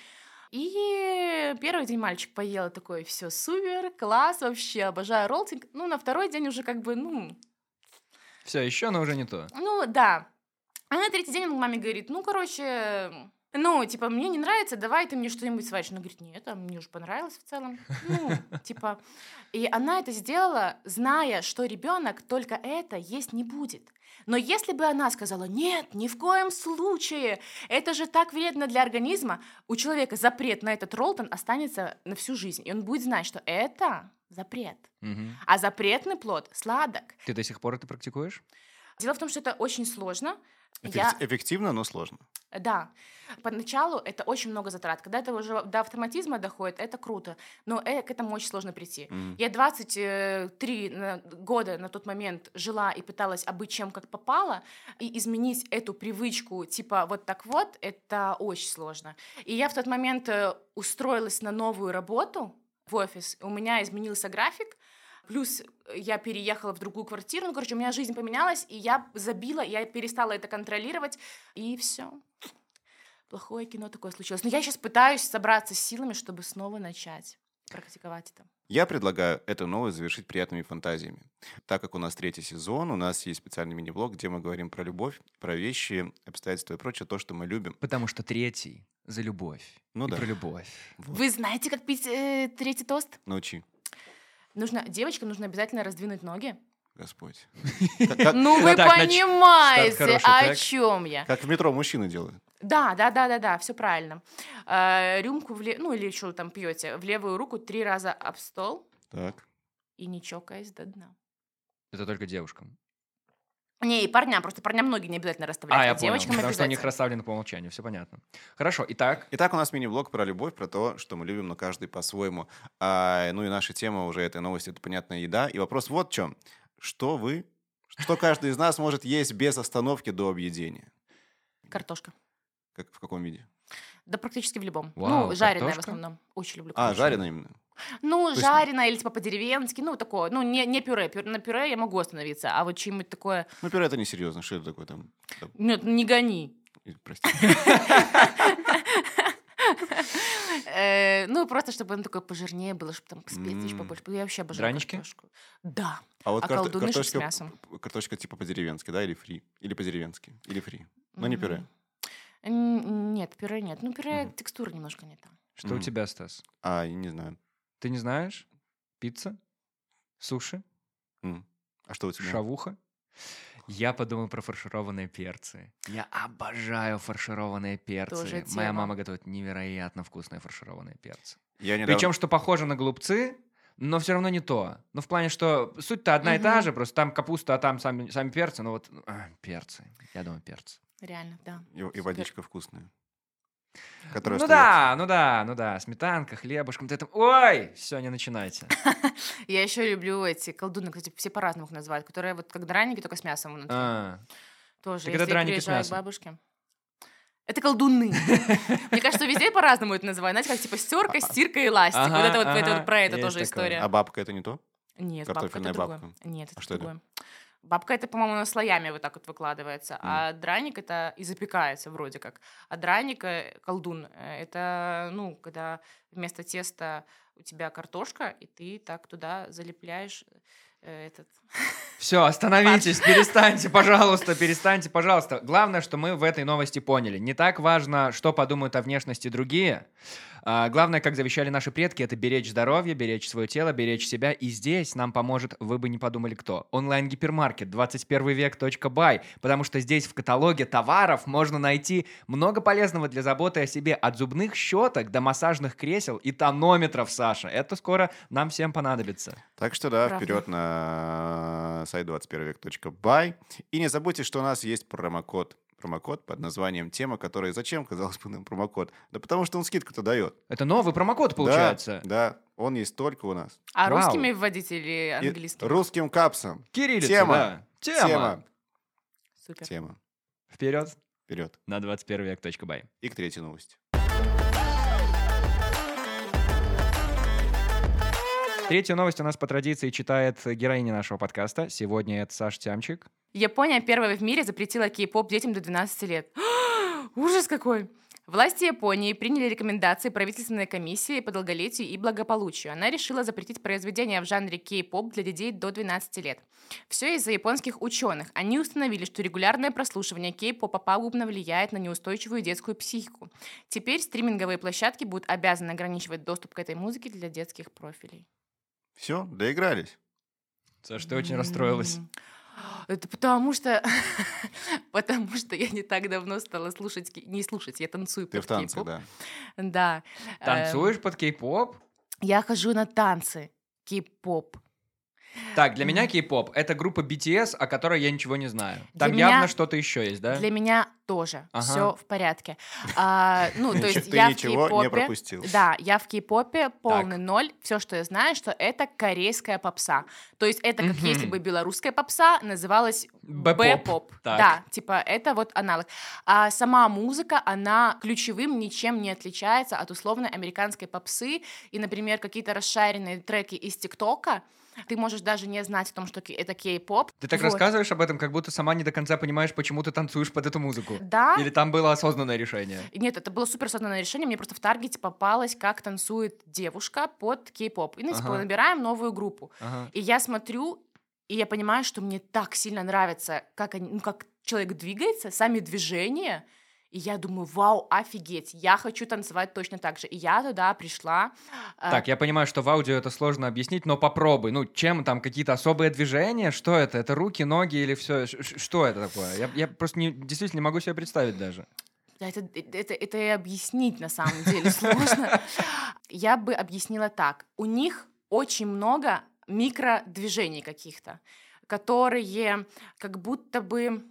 [SPEAKER 1] И первый день мальчик поел, такой, все супер, класс, вообще, обожаю роллтинг. Ну, на второй день уже как бы, ну...
[SPEAKER 2] Все, еще, но уже не то.
[SPEAKER 1] Ну, да. А на третий день он маме говорит, ну, короче, Ну, типа, мне не нравится, давай ты мне что-нибудь сваришь. Она говорит, нет, а мне уже понравилось в целом. Ну, [LAUGHS] типа, и она это сделала, зная, что ребенок только это есть не будет. Но если бы она сказала, нет, ни в коем случае, это же так вредно для организма, у человека запрет на этот роллтон останется на всю жизнь. И он будет знать, что это запрет. А запретный плод сладок.
[SPEAKER 2] Ты до сих пор это практикуешь?
[SPEAKER 1] Дело в том, что это очень сложно. Я,
[SPEAKER 3] Эффективно, но сложно.
[SPEAKER 1] да, поначалу это очень много затрат. Когда это уже до автоматизма доходит, это круто. Но э, к этому очень сложно прийти.
[SPEAKER 3] М.
[SPEAKER 1] Я 23 на- года на тот момент жила и пыталась обыть чем как попало, и изменить эту привычку, типа вот так вот, это очень сложно. И я в тот момент э, устроилась на новую работу в офис. У меня изменился график, Плюс э, я переехала в другую квартиру, ну, короче, у меня жизнь поменялась, и я забила, я перестала это контролировать, и все. Плохое кино такое случилось. Но я сейчас пытаюсь собраться с силами, чтобы снова начать практиковать это.
[SPEAKER 3] Я предлагаю эту новость завершить приятными фантазиями. Так как у нас третий сезон, у нас есть специальный мини-блог, где мы говорим про любовь, про вещи, обстоятельства и прочее, то, что мы любим.
[SPEAKER 2] Потому что третий за любовь.
[SPEAKER 3] Ну
[SPEAKER 2] и
[SPEAKER 3] да.
[SPEAKER 2] про любовь.
[SPEAKER 3] Вот.
[SPEAKER 1] Вы знаете, как пить э, третий тост?
[SPEAKER 3] Научи,
[SPEAKER 1] Нужно, девочкам нужно обязательно раздвинуть ноги.
[SPEAKER 3] Господь. [LAUGHS]
[SPEAKER 1] Ну вы понимаете, о чем я?
[SPEAKER 3] как в метро мужчины делают.
[SPEAKER 1] Да, да, да, да, да, все правильно. Э, рюмку, ну или что там пьете, в левую руку три раза об стол
[SPEAKER 3] Так.
[SPEAKER 1] и не чокаясь до дна.
[SPEAKER 2] Это только девушкам.
[SPEAKER 1] Не, и парням, просто парням ноги не обязательно расставлять,
[SPEAKER 2] А,
[SPEAKER 1] а,
[SPEAKER 2] я понял.
[SPEAKER 1] девочкам
[SPEAKER 2] Потому что у них расставлены по умолчанию. Все понятно. Хорошо. Итак,
[SPEAKER 3] Итак, у нас мини-блог про любовь, про то, что мы любим, но каждый по-своему. А, ну и наша тема уже этой новости — это понятная еда. И вопрос вот в чем. Что вы, что каждый из нас может есть без остановки до объедения?
[SPEAKER 1] Картошка.
[SPEAKER 3] Как, в каком виде?
[SPEAKER 1] Да практически в любом.
[SPEAKER 2] Вау,
[SPEAKER 1] ну, жареная в
[SPEAKER 2] картошка?
[SPEAKER 1] основном. Очень люблю
[SPEAKER 3] А,
[SPEAKER 1] картошку.
[SPEAKER 3] жареная именно.
[SPEAKER 1] Ну,
[SPEAKER 3] есть-
[SPEAKER 1] жареная или типа по-деревенски, ну, такое. Ну, не, не пюре. Пюре- На пюре я могу остановиться, а вот что-нибудь такое...
[SPEAKER 3] Ну, пюре это несерьезно. Что это такое там? там,
[SPEAKER 1] Нет, не гони.
[SPEAKER 3] Прости. [LAUGHS]
[SPEAKER 1] Э, Ну, просто чтобы оно такое пожирнее было, чтобы там специй побольше. Я вообще обожаю
[SPEAKER 2] Дранички?
[SPEAKER 1] картошку. Да.
[SPEAKER 3] А вот
[SPEAKER 1] А
[SPEAKER 3] карто-
[SPEAKER 1] колдуны, с мясом.
[SPEAKER 3] картошка типа по-деревенски, да, или фри? Или по-деревенски? Или фри? Но не пюре.
[SPEAKER 1] Нет, пюре нет. Ну, пюре текстура немножко не та.
[SPEAKER 2] что у тебя, Стас?
[SPEAKER 3] А, я не знаю.
[SPEAKER 2] Ты не знаешь? Пицца? Суши?
[SPEAKER 3] М. А что у тебя?
[SPEAKER 2] Шавуха? Я подумал про фаршированные перцы. Я обожаю фаршированные перцы.
[SPEAKER 1] Тоже
[SPEAKER 2] Моя
[SPEAKER 1] тема.
[SPEAKER 2] мама готовит невероятно вкусные фаршированные перцы.
[SPEAKER 3] Я недавно...
[SPEAKER 2] Причем, что похоже на голубцы, но все равно не то. Ну, в плане, что суть-то одна и та
[SPEAKER 1] Мгм.
[SPEAKER 2] же, просто там капуста, а там сами, сами перцы. Ну вот, а, перцы. Я думаю, перцы.
[SPEAKER 1] Реально, да.
[SPEAKER 3] И, и водичка вкусная. Которая
[SPEAKER 2] ну
[SPEAKER 3] остается.
[SPEAKER 2] да, ну да, ну да. Сметанка, хлебушком. Ты там... Ой, все, не начинайте. [LAUGHS]
[SPEAKER 1] Я еще люблю эти колдуны, кстати, все по-разному их называют, которые вот как драники, только с мясом внутри.
[SPEAKER 2] А,
[SPEAKER 1] Тоже,
[SPEAKER 2] так
[SPEAKER 1] если
[SPEAKER 2] это драники с
[SPEAKER 1] к
[SPEAKER 2] мясом.
[SPEAKER 1] бабушке. Это колдуны. [LAUGHS] Мне кажется, везде по-разному это называют. Знаете, как типа стерка, стирка и ластик.
[SPEAKER 2] Ага,
[SPEAKER 1] Вот это вот, это вот про это тоже
[SPEAKER 2] такое.
[SPEAKER 1] история.
[SPEAKER 3] А бабка это не то?
[SPEAKER 1] Нет, бабка это
[SPEAKER 3] Картофельная
[SPEAKER 1] другое.
[SPEAKER 3] бабка.
[SPEAKER 1] Нет,
[SPEAKER 3] А
[SPEAKER 1] это
[SPEAKER 3] что это?
[SPEAKER 1] Бабка это, по-моему, слоями вот так вот выкладывается, а драник это и запекается вроде как. А драник, э, колдун, э, это, ну, когда вместо теста у тебя картошка, и ты так туда залепляешь э, этот...
[SPEAKER 2] Все, [LAUGHS] остановитесь, перестаньте, [LAUGHS] пожалуйста, перестаньте, пожалуйста. Главное, что мы в этой новости поняли. Не так важно, что подумают о внешности другие. А, главное, как завещали наши предки, это беречь здоровье, беречь свое тело, беречь себя. И здесь нам поможет, вы бы не подумали кто, онлайн-гипермаркет 21 век.бай, потому что здесь в каталоге товаров можно найти много полезного для заботы о себе, от зубных щеток до массажных кресел и тонометров, Саша. Это скоро нам всем понадобится.
[SPEAKER 3] Так что да,
[SPEAKER 1] Правда.
[SPEAKER 3] вперед на сайт 21век.бай. И не забудьте, что у нас есть промокод. Промокод под названием «Тема», который зачем, [LAUGHS] казалось бы, нам промокод? Да потому что он скидку-то дает.
[SPEAKER 2] Это новый промокод получается.
[SPEAKER 3] Да, да, он есть только у нас.
[SPEAKER 1] А
[SPEAKER 2] Вау.
[SPEAKER 1] русскими вводите или
[SPEAKER 3] И
[SPEAKER 1] английскими?
[SPEAKER 3] русским капсом.
[SPEAKER 2] Кириллица,
[SPEAKER 3] Тема.
[SPEAKER 2] да. Тема.
[SPEAKER 3] Тема.
[SPEAKER 1] Супер.
[SPEAKER 3] Тема.
[SPEAKER 2] Вперед
[SPEAKER 3] Вперед.
[SPEAKER 2] на 21 век.бай.
[SPEAKER 3] И к третьей новости.
[SPEAKER 2] Третью новость у нас по традиции читает героиня нашего подкаста. Сегодня это Саш Тямчик.
[SPEAKER 1] Япония первая в мире запретила кей-поп детям до 12 лет. [GASPS] Ужас какой! Власти Японии приняли рекомендации правительственной комиссии по долголетию и благополучию. Она решила запретить произведения в жанре кей-поп для детей до 12 лет. Все из-за японских ученых. Они установили, что регулярное прослушивание кей-попа пагубно влияет на неустойчивую детскую психику. Теперь стриминговые площадки будут обязаны ограничивать доступ к этой музыке для детских профилей.
[SPEAKER 3] Все, доигрались.
[SPEAKER 2] Саша, ты очень расстроилась.
[SPEAKER 1] Это потому что... [LAUGHS] потому что я не так давно стала слушать... Не слушать, я танцую
[SPEAKER 3] Ты
[SPEAKER 1] под
[SPEAKER 3] в танце,
[SPEAKER 1] кей-поп.
[SPEAKER 3] да.
[SPEAKER 1] Да. Эм,
[SPEAKER 2] Танцуешь под кей-поп?
[SPEAKER 1] Я хожу на танцы кей-поп.
[SPEAKER 2] Так, для меня кей-поп — это группа BTS, о которой я ничего не знаю.
[SPEAKER 1] Для
[SPEAKER 2] Там
[SPEAKER 1] меня-
[SPEAKER 2] явно что-то еще есть, да?
[SPEAKER 1] Для меня тоже.
[SPEAKER 2] Ага.
[SPEAKER 1] Все в порядке. А, ну, то есть
[SPEAKER 3] Ты
[SPEAKER 1] я в
[SPEAKER 3] ничего не
[SPEAKER 1] кей-попе...
[SPEAKER 3] пропустил.
[SPEAKER 1] Да, я в кей-попе полный ноль. Все, что я знаю, что это корейская попса. То есть это как если бы белорусская попса называлась
[SPEAKER 2] Б-поп.
[SPEAKER 1] Да, типа это вот аналог. А сама музыка, она ключевым ничем не отличается от условной американской попсы. И, например, какие-то расшаренные треки из ТикТока, ты можешь даже не знать о том, что это кей-поп.
[SPEAKER 2] Ты так
[SPEAKER 1] Вот.
[SPEAKER 2] рассказываешь об этом, как будто сама не до конца понимаешь, почему ты танцуешь под эту музыку.
[SPEAKER 1] Да,
[SPEAKER 2] Или там было осознанное решение?
[SPEAKER 1] Нет, это было супер осознанное решение. Мне просто в Таргете попалось, как танцует девушка под кей-поп. И, ну, типа,
[SPEAKER 2] Ага.
[SPEAKER 1] набираем новую группу.
[SPEAKER 2] Ага.
[SPEAKER 1] И я смотрю, и я понимаю, что мне так сильно нравится, как, они, ну, как человек двигается, сами движения. И я думаю, вау, офигеть, я хочу танцевать точно так же. И я туда пришла. а,
[SPEAKER 2] Так, я понимаю, что в аудио это сложно объяснить, но попробуй. Ну, чем там какие-то особые движения? Что это? Это руки, ноги или все? Что это такое? Я, я просто не, действительно не могу себе представить даже.
[SPEAKER 1] Да, Это, это, это и объяснить на самом деле сложно. Я бы объяснила так. У них очень много микродвижений каких-то, которые как будто бы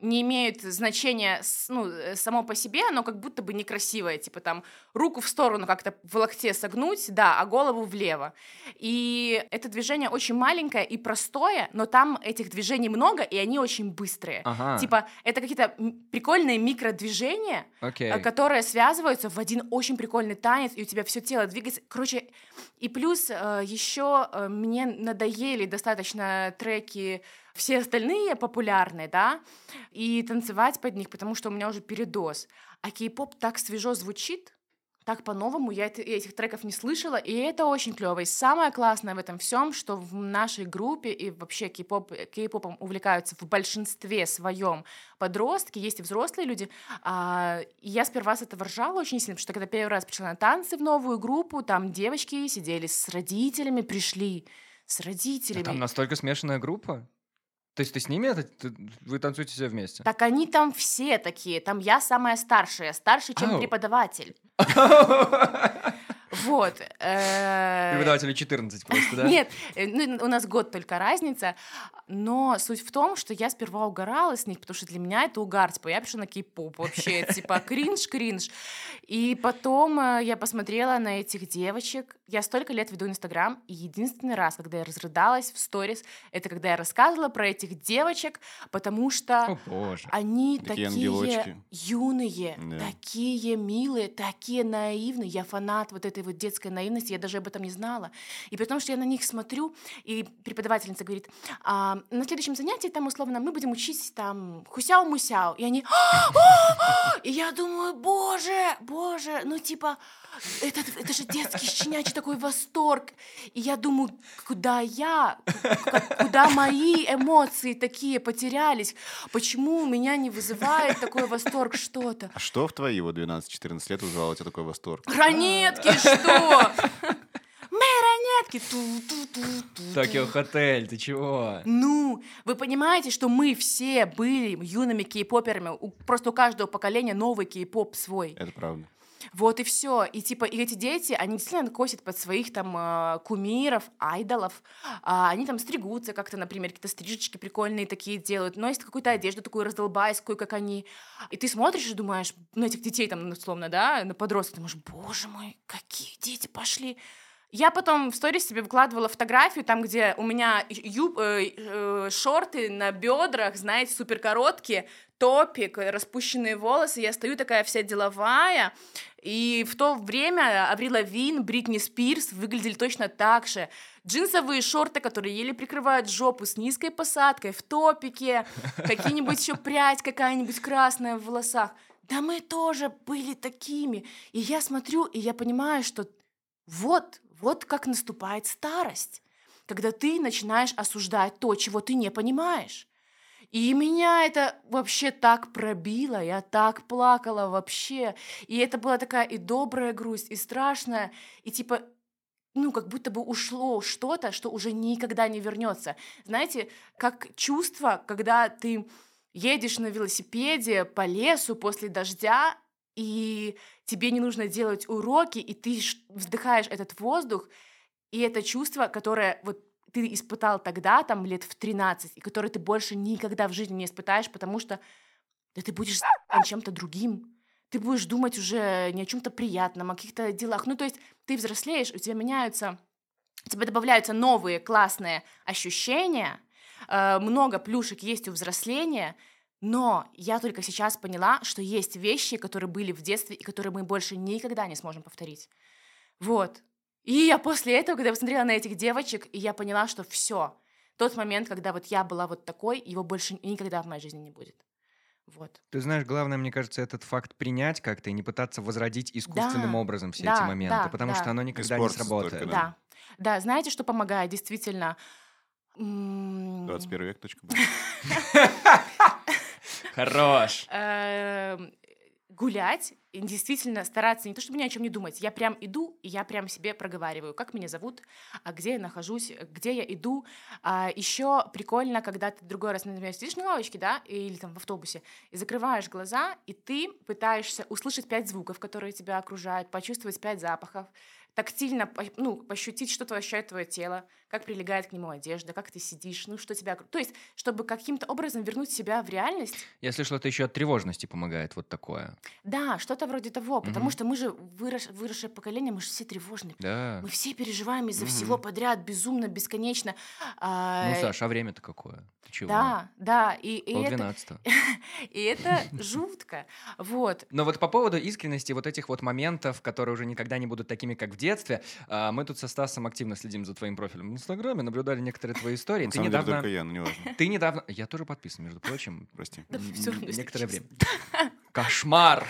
[SPEAKER 1] не имеют значения ну, э, само по себе, оно как будто бы некрасивое, типа там руку в сторону как-то в локте согнуть, да, а голову влево. И это движение очень маленькое и простое, но там этих движений много, и они очень быстрые.
[SPEAKER 2] Ага,
[SPEAKER 1] Типа, это какие-то прикольные микродвижения,
[SPEAKER 2] окей.
[SPEAKER 1] э, которые связываются в один очень прикольный танец, и у тебя все тело двигается. Короче, и плюс еще мне надоели достаточно треки все остальные популярные, да, и танцевать под них, потому что у меня уже передоз. А кей-поп так свежо звучит, так по-новому, я эт- этих треков не слышала, и это очень клево. И самое классное в этом всем, что в нашей группе и вообще кей-поп, кей-попом увлекаются в большинстве своем подростки, есть и взрослые люди. А, и я сперва с этого ржала очень сильно, потому что когда первый раз пришла на танцы в новую группу, там девочки сидели с родителями, пришли с родителями.
[SPEAKER 2] там настолько смешанная группа? То есть ты с ними, ты- вы танцуете все вместе?
[SPEAKER 1] Так они там все такие, там я самая старшая, старше, чем
[SPEAKER 2] Ау.
[SPEAKER 1] преподаватель. [LAUGHS] Вот. э,
[SPEAKER 2] Преподавателю 14 просто, да?
[SPEAKER 1] Нет, э, ну, у нас год только разница, но суть в том, что я сперва угорала с них, потому что для меня это угар, типа я пишу на кей-поп вообще, [LAUGHS] типа кринж-кринж. И потом э, я посмотрела на этих девочек, я столько лет веду Инстаграм, и единственный раз, когда я разрыдалась в сторис, это когда я рассказывала про этих девочек, потому что
[SPEAKER 2] О,
[SPEAKER 1] они
[SPEAKER 3] Такие
[SPEAKER 1] юные,
[SPEAKER 3] Да.
[SPEAKER 1] такие милые, такие наивные. Я фанат вот этой вот детской наивности, я даже об этом не знала. И при том, что я на них смотрю, и преподавательница говорит, «А, на следующем занятии там условно мы будем учить там хусяу-мусяу. И они, «А, а, а!» и я думаю, боже, боже, ну типа, это, это же детский щенячий такой восторг. И я думаю, куда я, куда мои эмоции такие потерялись, почему у меня не вызывает такой восторг что-то.
[SPEAKER 3] А что в твои вот 12-14 лет вызывало у тебя такой восторг?
[SPEAKER 1] Ранетки, [LAUGHS] что? Мои ранетки.
[SPEAKER 2] Токио Хотель, ты чего?
[SPEAKER 1] Ну, вы понимаете, что мы все были юными кей-поперами, просто у каждого поколения новый кей-поп свой.
[SPEAKER 3] Это правда.
[SPEAKER 1] Вот и все. И типа, и эти дети, они действительно косят под своих там э, кумиров, айдолов. А, они там стригутся как-то, например, какие-то стрижечки прикольные такие делают, носят какую-то одежду такую раздолбайскую, как они. И ты смотришь и думаешь, на этих детей там, условно, да, на подростков, думаешь, боже мой, какие дети пошли. Я потом в сторис себе выкладывала фотографию, там, где у меня юб, э, э, шорты на бедрах, знаете, супер короткие, топик, э, распущенные волосы, я стою такая вся деловая, и в то время Аврил Лавин, Бритни Спирс выглядели точно так же. Джинсовые шорты, которые еле прикрывают жопу с низкой посадкой, в топике, какие-нибудь еще прядь какая-нибудь красная в волосах. да мы тоже были такими. И я смотрю, и я понимаю, что вот, вот как наступает старость, когда ты начинаешь осуждать то, чего ты не понимаешь. И меня это вообще так пробило, я так плакала вообще. И это была такая и добрая грусть, и страшная, и типа, ну, как будто бы ушло что-то, что уже никогда не вернется. Знаете, как чувство, когда ты едешь на велосипеде по лесу после дождя, и тебе не нужно делать уроки, и ты вздыхаешь этот воздух, и это чувство, которое вот ты испытал тогда, там, лет в 13, и которое ты больше никогда в жизни не испытаешь, потому что да ты будешь чем-то другим, ты будешь думать уже не о чем-то приятном, о каких-то делах. Ну, то есть ты взрослеешь, у тебя меняются, тебе добавляются новые классные ощущения, э, много плюшек есть у взросления, но я только сейчас поняла, что есть вещи, которые были в детстве и которые мы больше никогда не сможем повторить. Вот. И я после этого, когда я посмотрела на этих девочек, и я поняла, что все, тот момент, когда вот я была вот такой, его больше никогда в моей жизни не будет. Вот.
[SPEAKER 2] Ты знаешь, главное, мне кажется, этот факт принять как-то и не пытаться возродить искусственным
[SPEAKER 1] Да,
[SPEAKER 2] образом все
[SPEAKER 1] да,
[SPEAKER 2] эти моменты,
[SPEAKER 1] да,
[SPEAKER 2] потому
[SPEAKER 1] да.
[SPEAKER 2] что оно никогда не
[SPEAKER 3] Испортится только,
[SPEAKER 2] сработает.
[SPEAKER 3] Да.
[SPEAKER 1] Да. Да, знаете, что помогает действительно? М,
[SPEAKER 3] 21 век. [LAUGHS]
[SPEAKER 2] Хорош.
[SPEAKER 1] эм, гулять и действительно стараться не то чтобы ни о чем не думать. Я прям иду, и я прям себе проговариваю, как меня зовут, а где я нахожусь, где я иду. А еще прикольно, когда ты другой раз, например, сидишь на лавочке, да, или там в автобусе, и закрываешь глаза, и ты пытаешься услышать пять звуков, которые тебя окружают, почувствовать пять запахов, тактильно, ну, пощутить, что твое ощущает твое тело, как прилегает к нему одежда, как ты сидишь, ну, что тебя... То есть, чтобы каким-то образом вернуть себя в реальность,
[SPEAKER 2] Я слышал, это еще от тревожности помогает, вот такое.
[SPEAKER 1] да, что-то вроде того, потому
[SPEAKER 2] Мгм.
[SPEAKER 1] что мы же вырос- выросшее поколение, мы же все тревожные.
[SPEAKER 2] Да.
[SPEAKER 1] Мы все переживаем из-за
[SPEAKER 3] Мгм.
[SPEAKER 1] всего подряд, безумно, бесконечно. А,
[SPEAKER 2] Ну, Саш, а время-то какое? Ты чего?
[SPEAKER 1] Да, да, и, и, это, [LAUGHS] и это жутко. Вот.
[SPEAKER 2] Но вот по поводу искренности вот этих вот моментов, которые уже никогда не будут такими, как в детстве, а, мы тут со Стасом активно следим за твоим профилем в Инстаграме, наблюдали некоторые твои истории.
[SPEAKER 3] На
[SPEAKER 2] Ты
[SPEAKER 3] самом деле
[SPEAKER 2] недавно...
[SPEAKER 3] только я, но неважно.
[SPEAKER 2] Ты недавно... Я тоже подписан, между прочим. [LAUGHS]
[SPEAKER 3] Прости.
[SPEAKER 1] Да равно, если
[SPEAKER 2] Некоторое время. Кошмар!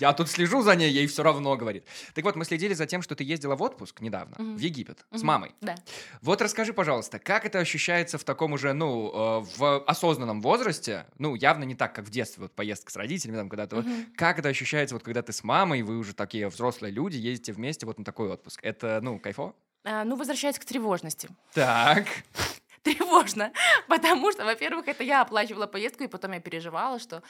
[SPEAKER 2] Я тут слежу за ней, ей все равно говорит. Так вот, мы следили за тем, что ты ездила в отпуск недавно, в Египет, с мамой.
[SPEAKER 1] Да.
[SPEAKER 2] Вот расскажи, пожалуйста, как это ощущается в таком уже, ну, э, в осознанном возрасте, ну, явно не так, как в детстве, вот поездка с родителями, там, когда-то, как это ощущается, вот, когда ты с мамой, вы уже такие взрослые люди, ездите вместе вот на такой отпуск? Это, ну, кайфово?
[SPEAKER 1] А, ну, возвращаясь к тревожности.
[SPEAKER 2] Так. [LAUGHS]
[SPEAKER 1] Тревожно, потому что, во-первых, это я оплачивала поездку, и потом я переживала, что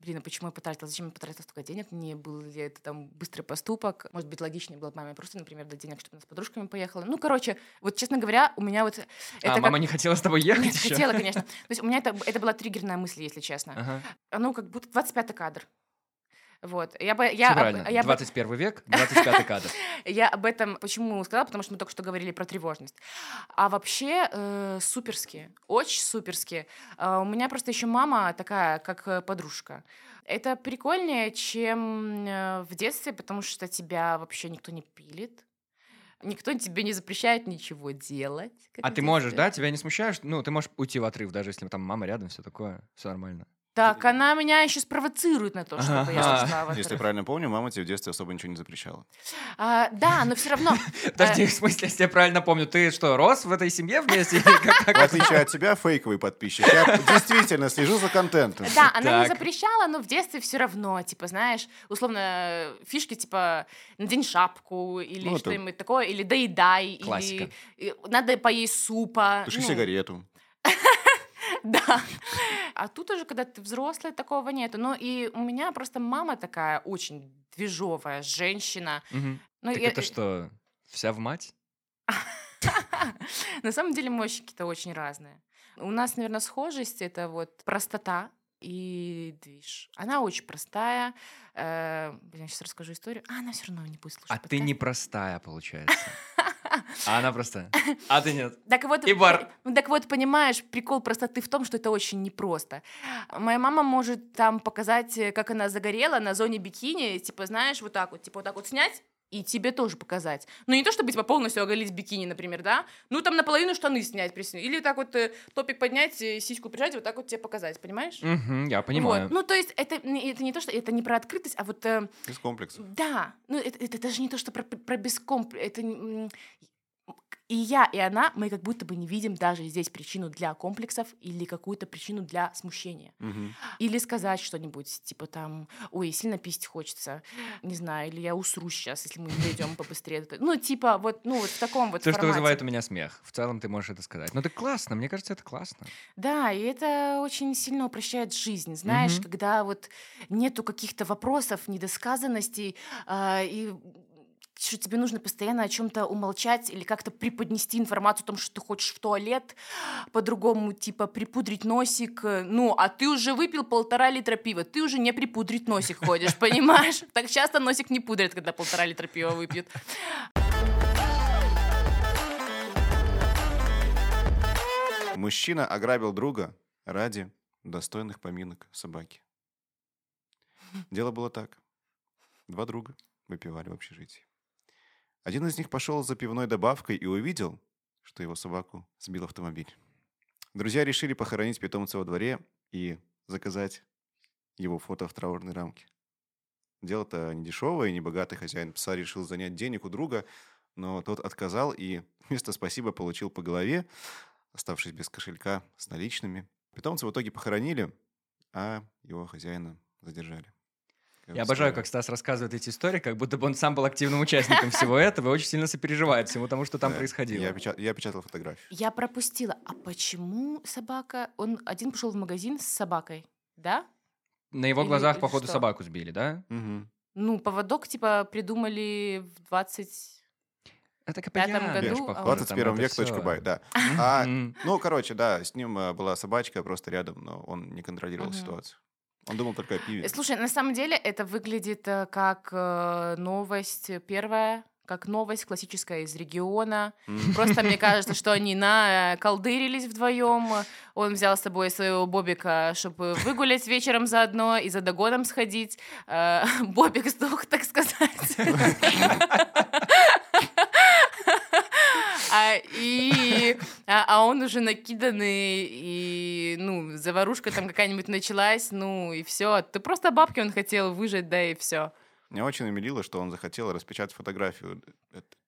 [SPEAKER 1] блин, а почему я потратила, зачем я потратила столько денег, не был ли это там быстрый поступок, может быть, логичнее было бы маме просто, например, дать денег, чтобы она с подружками поехала. Ну, короче, вот, честно говоря, у меня вот... Это
[SPEAKER 2] а,
[SPEAKER 1] как-
[SPEAKER 2] мама не хотела с тобой [LAUGHS] ехать
[SPEAKER 1] Нет,
[SPEAKER 2] еще?
[SPEAKER 1] хотела, конечно. То есть у меня это, это была триггерная мысль, если честно.
[SPEAKER 2] Ага.
[SPEAKER 1] Ну, как будто 25-й кадр. Вот. Я бы, я, об-
[SPEAKER 2] правильно.
[SPEAKER 1] я, бы-
[SPEAKER 2] 21 век, 25 кадр. [LAUGHS]
[SPEAKER 1] я об этом почему сказала, потому что мы только что говорили про тревожность. А вообще э, суперские, очень суперские. А у меня просто еще мама такая, как э, подружка. Это прикольнее, чем э, в детстве, потому что тебя вообще никто не пилит. Никто тебе не запрещает ничего делать.
[SPEAKER 2] А ты можешь, да? Тебя не смущаешь? Ну, ты можешь уйти в отрыв, даже если там мама рядом, все такое, все нормально.
[SPEAKER 1] Так, она меня еще спровоцирует на то, чтобы я
[SPEAKER 2] Ага.
[SPEAKER 1] ушла в
[SPEAKER 3] Если я правильно помню, мама тебе в детстве особо ничего не запрещала.
[SPEAKER 1] А, да, но все равно. [LAUGHS]
[SPEAKER 2] Подожди, в смысле, если я правильно помню, ты что, рос в этой семье вместе?
[SPEAKER 3] В отличие от тебя, фейковый подписчик. Я действительно слежу за контентом.
[SPEAKER 1] Да, она не запрещала, но в детстве все равно, типа, знаешь, условно, э, фишки, типа, надень шапку или
[SPEAKER 3] Ну,
[SPEAKER 1] что-нибудь такое, или доедай,
[SPEAKER 2] Классика.
[SPEAKER 1] или э, надо поесть супа.
[SPEAKER 3] Туши
[SPEAKER 1] ну,
[SPEAKER 3] сигарету. [LAUGHS] [LAUGHS]
[SPEAKER 1] Да. А тут уже, когда ты взрослый, такого нету. Ну, и у меня просто мама такая очень движовая женщина. Ну,
[SPEAKER 2] Так
[SPEAKER 1] я-
[SPEAKER 2] это что, вся в мать? [LAUGHS]
[SPEAKER 1] На самом деле мы очень какие-то очень разные. У нас, наверное, схожесть — это вот простота и движ. Она очень простая. Э, Блин, сейчас расскажу историю. А, она все равно не будет слушать.
[SPEAKER 2] А ты
[SPEAKER 1] подкаст.
[SPEAKER 2] непростая, получается. [LAUGHS] [LAUGHS] А она простая. А ты нет.
[SPEAKER 1] Так вот,
[SPEAKER 2] И бар.
[SPEAKER 1] так вот, понимаешь, прикол простоты в том, что это очень непросто. Моя мама может там показать, э, как она загорела на зоне бикини, типа, знаешь, вот так вот, типа, вот так вот снять и тебе тоже показать. Ну, не то, чтобы, типа, полностью оголить бикини, например, да? Ну, там наполовину штаны снять, присни. Или так вот э, топик поднять, сиську прижать, вот так вот тебе показать, понимаешь?
[SPEAKER 2] Мгм, я понимаю.
[SPEAKER 1] Вот. Ну, то есть это, не- это не то, что... Это не про открытость, а вот... э,
[SPEAKER 3] Без комплексов.
[SPEAKER 1] да, ну это, это даже не то, что про, про бескомп... Это... И я, и она, мы как будто бы не видим даже здесь причину для комплексов или какую-то причину для смущения.
[SPEAKER 3] Мгм.
[SPEAKER 1] Или сказать что-нибудь, типа там, ой, сильно пить хочется, не знаю, или я усру сейчас, если мы не дойдем побыстрее. Ну, типа, вот, ну, вот в таком вот
[SPEAKER 2] То, что вызывает у меня смех. В целом ты можешь это сказать. Ну, это классно, мне кажется, это классно.
[SPEAKER 1] Да, и это очень сильно упрощает жизнь, знаешь,
[SPEAKER 2] Мгм.
[SPEAKER 1] когда вот нету каких-то вопросов, недосказанностей, а, и что тебе нужно постоянно о чем-то умолчать или как-то преподнести информацию о том, что ты хочешь в туалет, по-другому, типа, припудрить носик. Ну, а ты уже выпил полтора литра пива, ты уже не припудрить носик ходишь, понимаешь? [LAUGHS] Так часто носик не пудрят, когда полтора литра пива выпьют.
[SPEAKER 3] Мужчина ограбил друга ради достойных поминок собаки. Дело было так. Два друга выпивали в общежитии. Один из них пошел за пивной добавкой и увидел, что его собаку сбил автомобиль. Друзья решили похоронить питомца во дворе и заказать его фото в траурной рамке. Дело-то не дешевое, и небогатый хозяин пса решил занять денег у друга, но тот отказал и вместо спасибо получил по голове, оставшись без кошелька с наличными. Питомца в итоге похоронили, а его хозяина задержали.
[SPEAKER 2] Я обожаю, как Стас рассказывает эти истории, как будто бы он сам был активным участником всего этого и очень сильно сопереживает всему тому, что там происходило.
[SPEAKER 3] Я, печа- я печатал фотографию.
[SPEAKER 1] Я пропустила. А почему собака... Он один пошел в магазин с собакой, да?
[SPEAKER 2] На его
[SPEAKER 1] Или-
[SPEAKER 2] глазах,
[SPEAKER 1] или
[SPEAKER 2] походу,
[SPEAKER 1] что?
[SPEAKER 2] собаку сбили, да?
[SPEAKER 1] Ну, поводок, типа, придумали в 20...
[SPEAKER 2] Это Капельян,
[SPEAKER 1] году, а он-
[SPEAKER 2] походу,
[SPEAKER 3] 21
[SPEAKER 2] там это
[SPEAKER 3] век, точка бай, да. А, ну, короче, да, с ним э, была собачка просто рядом, но он не контролировал ситуацию. Он думал только о пиве.
[SPEAKER 1] Э, Слушай, на самом деле это выглядит э, как э, новость первая, как новость классическая из региона.
[SPEAKER 3] М.
[SPEAKER 1] Просто мне [LAUGHS] кажется, что они на колдырились вдвоем. Он взял с собой своего Бобика, чтобы выгулять вечером заодно и за догоном сходить. Э, [LAUGHS] Бобик сдох, так сказать. [LAUGHS] А, и, а, а он уже накиданный, и, ну, заварушка там какая-нибудь началась, ну, и все. Ты просто бабки он хотел выжать, да, и все.
[SPEAKER 3] Меня очень умилило, что он захотел распечатать фотографию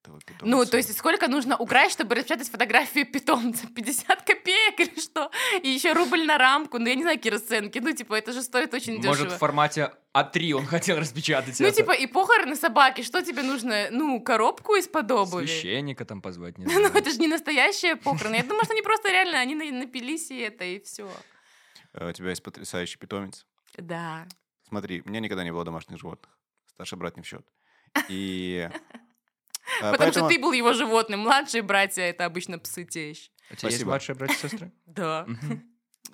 [SPEAKER 3] этого питомца.
[SPEAKER 1] Ну, то есть сколько нужно украсть, чтобы распечатать фотографию питомца? [LAUGHS] 50 копеек или что? И еще рубль на рамку. Ну, я не знаю, какие расценки. Ну, типа, это же стоит очень
[SPEAKER 2] Может,
[SPEAKER 1] дешево.
[SPEAKER 2] в формате А3 он [LAUGHS] хотел распечатать
[SPEAKER 1] Ну,
[SPEAKER 2] это.
[SPEAKER 1] типа, и похороны собаки. Что тебе нужно? Ну, коробку из-под обуви?
[SPEAKER 2] Священника там позвать, не [LAUGHS]
[SPEAKER 1] Ну,
[SPEAKER 2] знаю.
[SPEAKER 1] это же не настоящие похороны. Я думаю, что они просто реально, они на- напились и это, и все.
[SPEAKER 3] Э, У тебя есть потрясающий питомец.
[SPEAKER 1] Да.
[SPEAKER 3] Смотри, у меня никогда не было домашних животных. Старший брат не в счет. И... э,
[SPEAKER 1] Потому
[SPEAKER 3] поэтому-
[SPEAKER 1] что ты был его животным. Младшие братья — это обычно псы тещ.
[SPEAKER 2] У тебя есть
[SPEAKER 3] Спасибо.
[SPEAKER 2] младшие братья и сестры? [LAUGHS]
[SPEAKER 1] Да.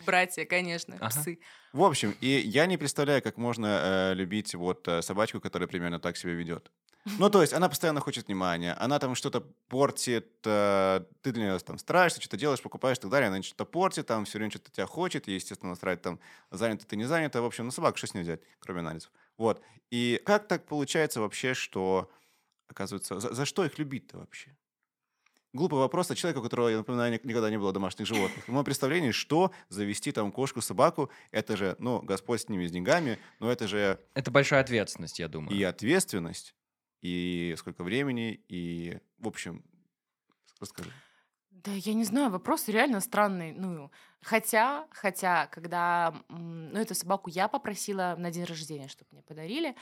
[SPEAKER 1] Братья, конечно,
[SPEAKER 2] Ага.
[SPEAKER 1] псы.
[SPEAKER 3] В общем, и я не представляю, как можно э, любить вот э, собачку, которая примерно так себя ведет. Ну, то есть она постоянно хочет внимания, она там что-то портит, э, ты для нее там стараешься, что-то делаешь, покупаешь и так далее, она что-то портит, там все время что-то тебя хочет, ей, естественно, настраивать там занято ты не занято, в общем, ну, собака, что с ней взять, кроме анализов. Вот. И как так получается вообще, что, оказывается, за, за что их любить-то вообще? Глупый вопрос от человека, у которого, я напоминаю, ник- никогда не было домашних животных. В моем представлении, что завести там кошку, собаку, это же, ну, Господь с ними, с деньгами, но это же
[SPEAKER 2] Это большая ответственность, я думаю.
[SPEAKER 3] и ответственность, и сколько времени, и, в общем, расскажи.
[SPEAKER 1] Да, я не знаю, вопрос реально странный. Ну, хотя, хотя, когда, ну, эту собаку я попросила на день рождения, чтобы мне подарили.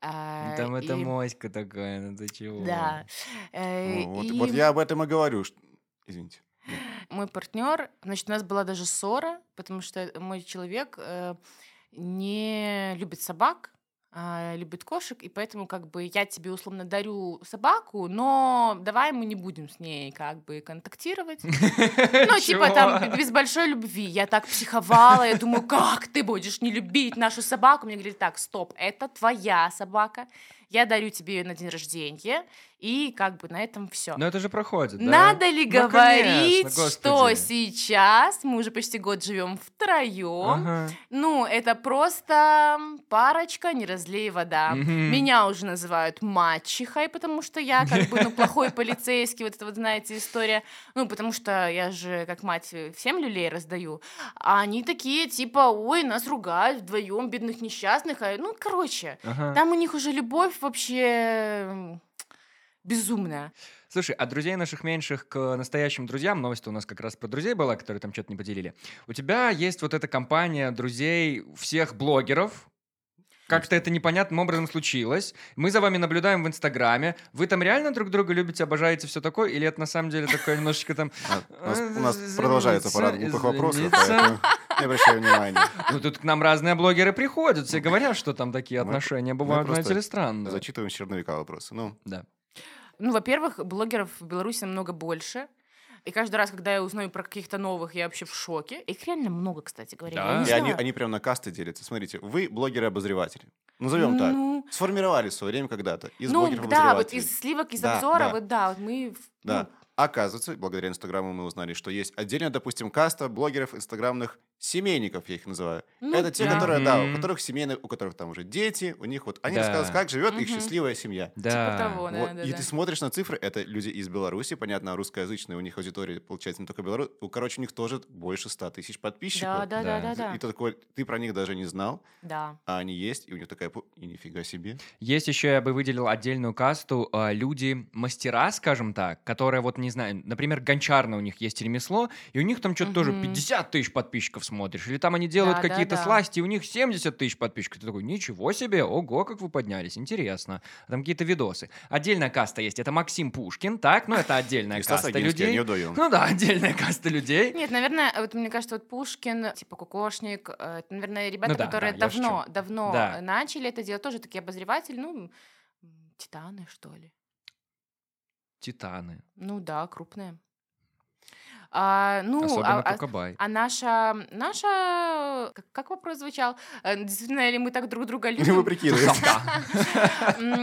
[SPEAKER 1] А,
[SPEAKER 2] Там это
[SPEAKER 1] и-
[SPEAKER 2] моська такая, ну ты чего?
[SPEAKER 1] Да. Э,
[SPEAKER 3] Ну, вот,
[SPEAKER 1] и
[SPEAKER 3] вот я об этом и говорю. что- Извините.
[SPEAKER 1] Мой партнер, значит, у нас была даже ссора, потому что мой человек э, не любит собак, а любит кошек, и поэтому как бы я тебе условно дарю собаку, но давай мы не будем с ней как бы контактировать. Ну, [LAUGHS] типа там без большой любви. Я так психовала, я думаю, как ты будешь не любить нашу собаку? Мне говорили, так, стоп, это твоя собака. Я дарю тебе ее на день рождения, и как бы на этом все.
[SPEAKER 2] Но это же проходит, да?
[SPEAKER 1] Надо ли
[SPEAKER 2] Ну,
[SPEAKER 1] говорить,
[SPEAKER 2] конечно,
[SPEAKER 1] что сейчас мы уже почти год живем втроем?
[SPEAKER 2] Ага.
[SPEAKER 1] Ну, это просто парочка, не разлей вода.
[SPEAKER 2] Мгм.
[SPEAKER 1] Меня уже называют мачехой, потому что я как бы, ну, плохой полицейский, вот это вот, знаете, история. Ну, потому что я же, как мать, всем люлей раздаю. А они такие, типа, ой, нас ругают вдвоем, бедных несчастных. А, Ну, короче,
[SPEAKER 2] Ага.
[SPEAKER 1] там у них уже любовь вообще безумная.
[SPEAKER 2] Слушай, от друзей наших меньших к настоящим друзьям, новость у нас как раз про друзей была, которые там что-то не поделили. У тебя есть вот эта компания друзей всех блогеров. Как-то это непонятным образом случилось. Мы за вами наблюдаем в Инстаграме. Вы там реально друг друга любите, обожаете, все такое? Или это на самом деле такое немножечко там...
[SPEAKER 3] А, У нас,
[SPEAKER 2] Извиниться,
[SPEAKER 3] продолжается парад глупых вопросов, не обращаю внимания.
[SPEAKER 2] Ну, тут к нам разные блогеры приходят, все говорят, что там такие отношения бывают, знаете ли, странные.
[SPEAKER 3] Зачитываем с черновика вопросы. Ну,
[SPEAKER 2] Да.
[SPEAKER 1] Ну, во-первых, блогеров в Беларуси намного больше. И каждый раз, когда я узнаю про каких-то новых, я вообще в шоке. Их реально много, кстати говоря.
[SPEAKER 2] Да.
[SPEAKER 1] Я не
[SPEAKER 3] и они,
[SPEAKER 1] знаю.
[SPEAKER 3] они прям на касты делятся. Смотрите, вы блогеры-обозреватели. Назовем так.
[SPEAKER 1] Ну,
[SPEAKER 3] Сформировали в свое время когда-то из
[SPEAKER 1] ну,
[SPEAKER 3] блогеров
[SPEAKER 1] да, вот из сливок, из
[SPEAKER 3] Да,
[SPEAKER 1] обзора,
[SPEAKER 3] да.
[SPEAKER 1] вот да, вот мы...
[SPEAKER 3] Да.
[SPEAKER 1] ну,
[SPEAKER 3] Оказывается, благодаря Инстаграму мы узнали, что есть отдельно, допустим, каста блогеров инстаграмных семейников, я их называю.
[SPEAKER 1] Ну
[SPEAKER 3] Это те,
[SPEAKER 1] да.
[SPEAKER 3] которые, да, у которых семейные, у которых там уже дети, у них вот, они
[SPEAKER 2] Да.
[SPEAKER 3] рассказывают, как живет их
[SPEAKER 1] Мгм.
[SPEAKER 3] счастливая семья.
[SPEAKER 2] Да.
[SPEAKER 1] Типа того, да,
[SPEAKER 3] Вот,
[SPEAKER 1] да,
[SPEAKER 3] и
[SPEAKER 1] да.
[SPEAKER 3] ты смотришь на цифры, это люди из Беларуси, понятно, русскоязычные, у них аудитория, получается, не только Беларусь, у, короче, у них тоже больше 100 тысяч подписчиков.
[SPEAKER 1] Да, да,
[SPEAKER 2] Да.
[SPEAKER 1] да, да, да.
[SPEAKER 3] И ты такой, ты про них даже не знал,
[SPEAKER 1] Да.
[SPEAKER 3] а они есть, и у них такая, и нифига себе.
[SPEAKER 2] Есть еще, я бы выделил отдельную касту, э, люди-мастера, скажем так, которые, вот, не знаю, например, гончарное у них есть ремесло, и у них там что-то тоже
[SPEAKER 1] Мгм.
[SPEAKER 2] 50 тысяч подписчиков смотришь, или там они делают
[SPEAKER 1] Да, да,
[SPEAKER 2] какие-то
[SPEAKER 1] да.
[SPEAKER 2] сласти, и у них 70 тысяч подписчиков. Ты такой, ничего себе, ого, как вы поднялись, интересно. А Там какие-то видосы. Отдельная каста есть, это Максим Пушкин, так, ну это отдельная каста людей. Ну да, отдельная каста людей.
[SPEAKER 1] Нет, наверное, вот мне кажется, вот Пушкин, типа Кукошник, э, это, наверное, ребята,
[SPEAKER 2] Ну да,
[SPEAKER 1] которые
[SPEAKER 2] да,
[SPEAKER 1] давно, давно
[SPEAKER 2] Да.
[SPEAKER 1] начали это делать, тоже такие обозреватели, ну, титаны, что ли.
[SPEAKER 2] Титаны.
[SPEAKER 1] Ну да, крупные. А, ну,
[SPEAKER 2] Особенно
[SPEAKER 1] а, а-
[SPEAKER 2] Кукабай.
[SPEAKER 1] а наша, наша, как, как вопрос звучал? Э, Действительно ли мы так друг друга любим?
[SPEAKER 3] Вы прикидываете,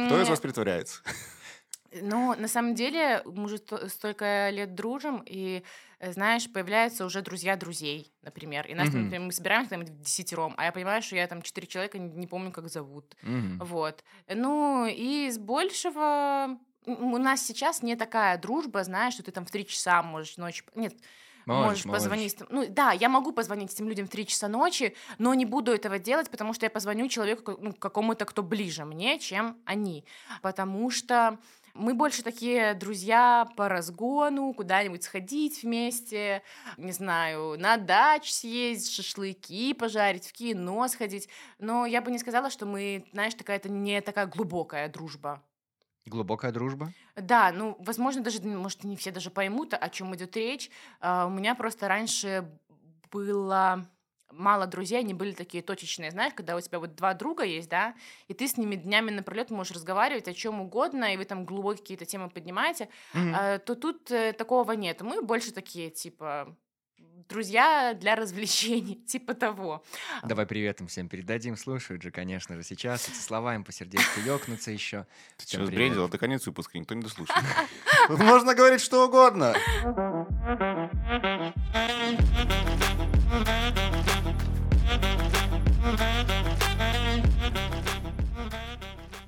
[SPEAKER 3] кто из вас притворяется?
[SPEAKER 1] Ну, на самом деле, мы уже сто- столько лет дружим, и, э, знаешь, появляются уже друзья друзей, например. И нас, например, мы собираемся там в десятером, а я понимаю, что я там четыре человека не помню, как зовут. Вот. Ну, и из большего... У нас сейчас не такая дружба, знаешь, что ты там в три часа можешь ночью... Нет,
[SPEAKER 2] Можешь,
[SPEAKER 1] можешь позвонить. Ну, да, я могу позвонить этим людям в 3 часа ночи, но не буду этого делать, потому что я позвоню человеку, ну, какому-то, кто ближе мне, чем они. Потому что мы больше такие друзья по разгону, куда-нибудь сходить вместе, не знаю, на дач съездить, шашлыки пожарить, в кино сходить. Но я бы не сказала, что мы, знаешь, такая-то не такая глубокая дружба.
[SPEAKER 2] Глубокая дружба.
[SPEAKER 1] Да, ну, возможно, даже, может, не все даже поймут, о чем идет речь. А, У меня просто раньше было мало друзей, они были такие точечные, знаешь, когда у тебя вот два друга есть, да, и ты с ними днями напролет можешь разговаривать о чем угодно, и вы там глубокие какие-то темы поднимаете, а, то тут э, такого нет. Мы больше такие, типа, друзья для развлечений, [LAUGHS] типа того.
[SPEAKER 2] Давай привет им всем передадим. Слушают же, конечно же, сейчас. Эти слова им по сердечку ёкнутся еще.
[SPEAKER 3] Ты
[SPEAKER 2] Всем
[SPEAKER 3] что, сбрендил? Это конец выпуска, никто не дослушает. [LAUGHS] Тут можно говорить что угодно.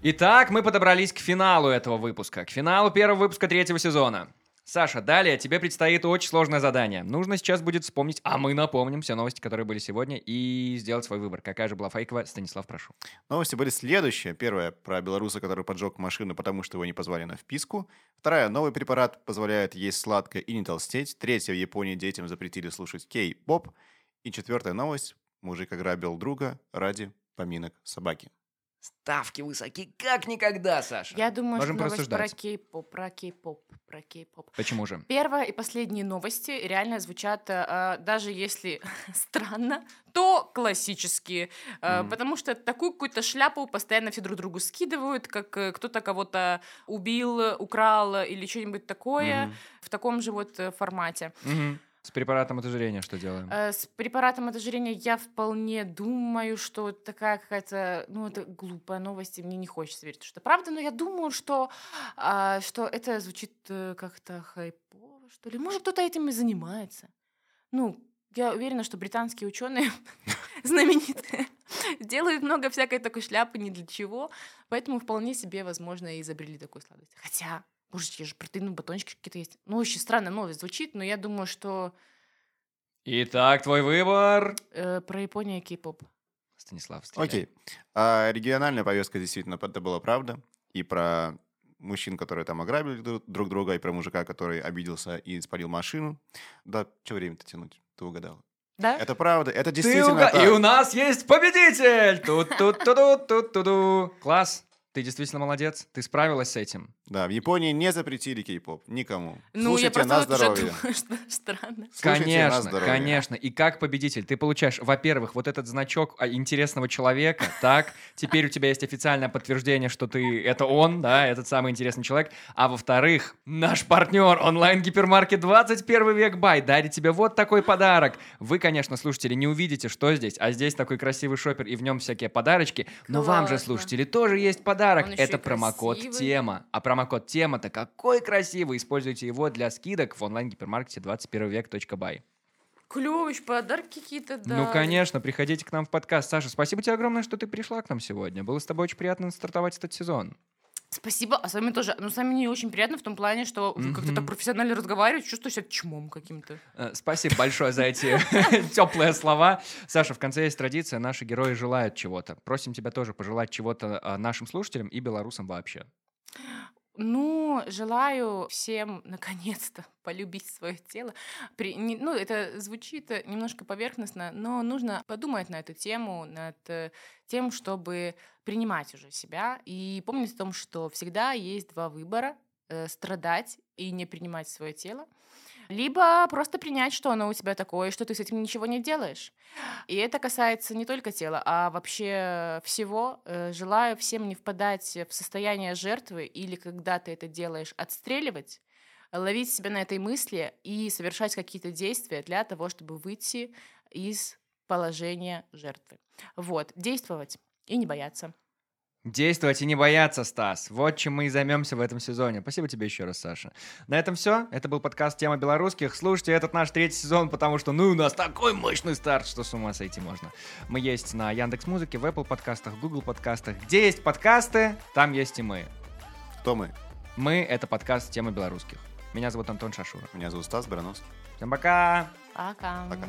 [SPEAKER 2] Итак, мы подобрались к финалу этого выпуска, к финалу первого выпуска третьего сезона. Саша, далее тебе предстоит очень сложное задание. Нужно сейчас будет вспомнить, а мы напомним все новости, которые были сегодня, и сделать свой выбор. Какая же была фейковая? Станислав, прошу.
[SPEAKER 3] Новости были следующие. Первая про белоруса, который поджег машину, потому что его не позвали на вписку. Вторая. Новый препарат позволяет есть сладкое и не толстеть. Третья. В Японии детям запретили слушать кей-поп. И четвертая новость. Мужик ограбил друга ради поминок собаки.
[SPEAKER 2] Ставки высоки, как никогда, Саша.
[SPEAKER 1] Я думаю,
[SPEAKER 2] Можем
[SPEAKER 1] что новость про кей-поп, про кей-поп, про кей-поп.
[SPEAKER 2] Почему же?
[SPEAKER 1] Первая и последние новости реально звучат, э, даже если [LAUGHS] странно, то классические. Э. Потому что такую какую-то шляпу постоянно все друг другу скидывают, как э, кто-то кого-то убил, украл или что-нибудь такое
[SPEAKER 3] Мгм.
[SPEAKER 1] в таком же вот э, формате.
[SPEAKER 2] Мгм. С препаратом от что делаем?
[SPEAKER 1] Э, С препаратом от я вполне думаю, что такая какая-то, ну, это глупая новость, и мне не хочется верить, что это правда, но я думаю, что, а, что это звучит э, как-то хайпово, что ли. Может, кто-то этим и занимается. Ну, я уверена, что британские ученые [LAUGHS] знаменитые делают много всякой такой шляпы ни для чего, поэтому вполне себе, возможно, и изобрели такую сладость. Хотя, божечки, же протеиновые батончики какие-то есть. Ну, очень странная новость звучит, но я думаю, что
[SPEAKER 2] Итак, твой выбор.
[SPEAKER 1] э, про Японию и кей-поп.
[SPEAKER 2] Станислав, стреляй.
[SPEAKER 3] Окей. А региональная повестка действительно это была правда. И про мужчин, которые там ограбили дру- друг друга, и про мужика, который обиделся и спалил машину. Да, что время-то тянуть? Ты угадала.
[SPEAKER 1] Да?
[SPEAKER 3] Это правда, это действительно
[SPEAKER 2] уга-
[SPEAKER 3] так.
[SPEAKER 2] И у нас есть победитель! Тут-тут-тут-тут-тут-ту. Класс. Ты действительно молодец. Ты справилась с этим.
[SPEAKER 3] Да, в Японии не запретили кей-поп. Никому.
[SPEAKER 1] Ну, я
[SPEAKER 3] Слушайте
[SPEAKER 1] просто
[SPEAKER 3] на
[SPEAKER 1] вот уже
[SPEAKER 3] здоровье.
[SPEAKER 1] думаю, [LAUGHS] что странно.
[SPEAKER 3] Слушайте на
[SPEAKER 2] конечно,
[SPEAKER 3] здоровье.
[SPEAKER 2] конечно. И как победитель ты получаешь, во-первых, вот этот значок а, интересного человека, [LAUGHS] так, теперь у тебя есть официальное подтверждение, что ты это он, да, этот самый интересный человек. А во-вторых, наш партнер онлайн-гипермаркет 21 век бай дарит тебе вот такой подарок. Вы, конечно, слушатели, не увидите, что здесь, а здесь такой красивый шопер, и в нем всякие подарочки. Но вам же, слушатели, тоже есть подарок.
[SPEAKER 1] Ещё
[SPEAKER 2] Это промокод
[SPEAKER 1] красивый.
[SPEAKER 2] тема. А промокод тема-то какой красивый. Используйте его для скидок в онлайн-гипермаркете 21 век.бай.
[SPEAKER 1] Клёвыч, подарки какие-то, да.
[SPEAKER 2] Ну, конечно, приходите к нам в подкаст. Саша, спасибо тебе огромное, что ты пришла к нам сегодня. Было с тобой очень приятно стартовать этот сезон.
[SPEAKER 1] Спасибо, а с вами тоже. Ну, с вами не очень приятно в том плане, что вы как-то так профессионально разговариваете, чувствую себя чмом каким-то.
[SPEAKER 2] Э, Спасибо большое за эти [LAUGHS] теплые слова. Саша, в конце есть традиция, наши герои желают чего-то. Просим тебя тоже пожелать чего-то э, нашим слушателям и белорусам вообще.
[SPEAKER 1] Ну, желаю всем [LAUGHS] наконец-то полюбить свое тело. При- не- ну, это звучит э, немножко поверхностно, но нужно подумать на эту тему, над э, тем, чтобы принимать уже себя и помнить о том, что всегда есть два выбора э, страдать и не принимать свое тело, либо просто принять, что оно у тебя такое, что ты с этим ничего не делаешь. И это касается не только тела, а вообще всего. Э, Желаю всем не впадать в состояние жертвы или когда ты это делаешь, отстреливать, ловить себя на этой мысли и совершать какие-то действия для того, чтобы выйти из положения жертвы. Вот, действовать и не бояться.
[SPEAKER 2] Действовать и не бояться, Стас. Вот чем мы и займемся в этом сезоне. Спасибо тебе еще раз, Саша. На этом все. Это был подкаст «Тема белорусских». Слушайте этот наш третий сезон, потому что, ну, у нас такой мощный старт, что с ума сойти можно. Мы есть на Яндекс Музыке, в Apple подкастах, в Google подкастах. Где есть подкасты, там есть и мы.
[SPEAKER 3] Кто мы?
[SPEAKER 2] Мы — это подкаст «Тема белорусских». Меня зовут Антон Шашура.
[SPEAKER 3] Меня зовут Стас Барановский.
[SPEAKER 2] Всем пока!
[SPEAKER 1] Пока.
[SPEAKER 3] Пока.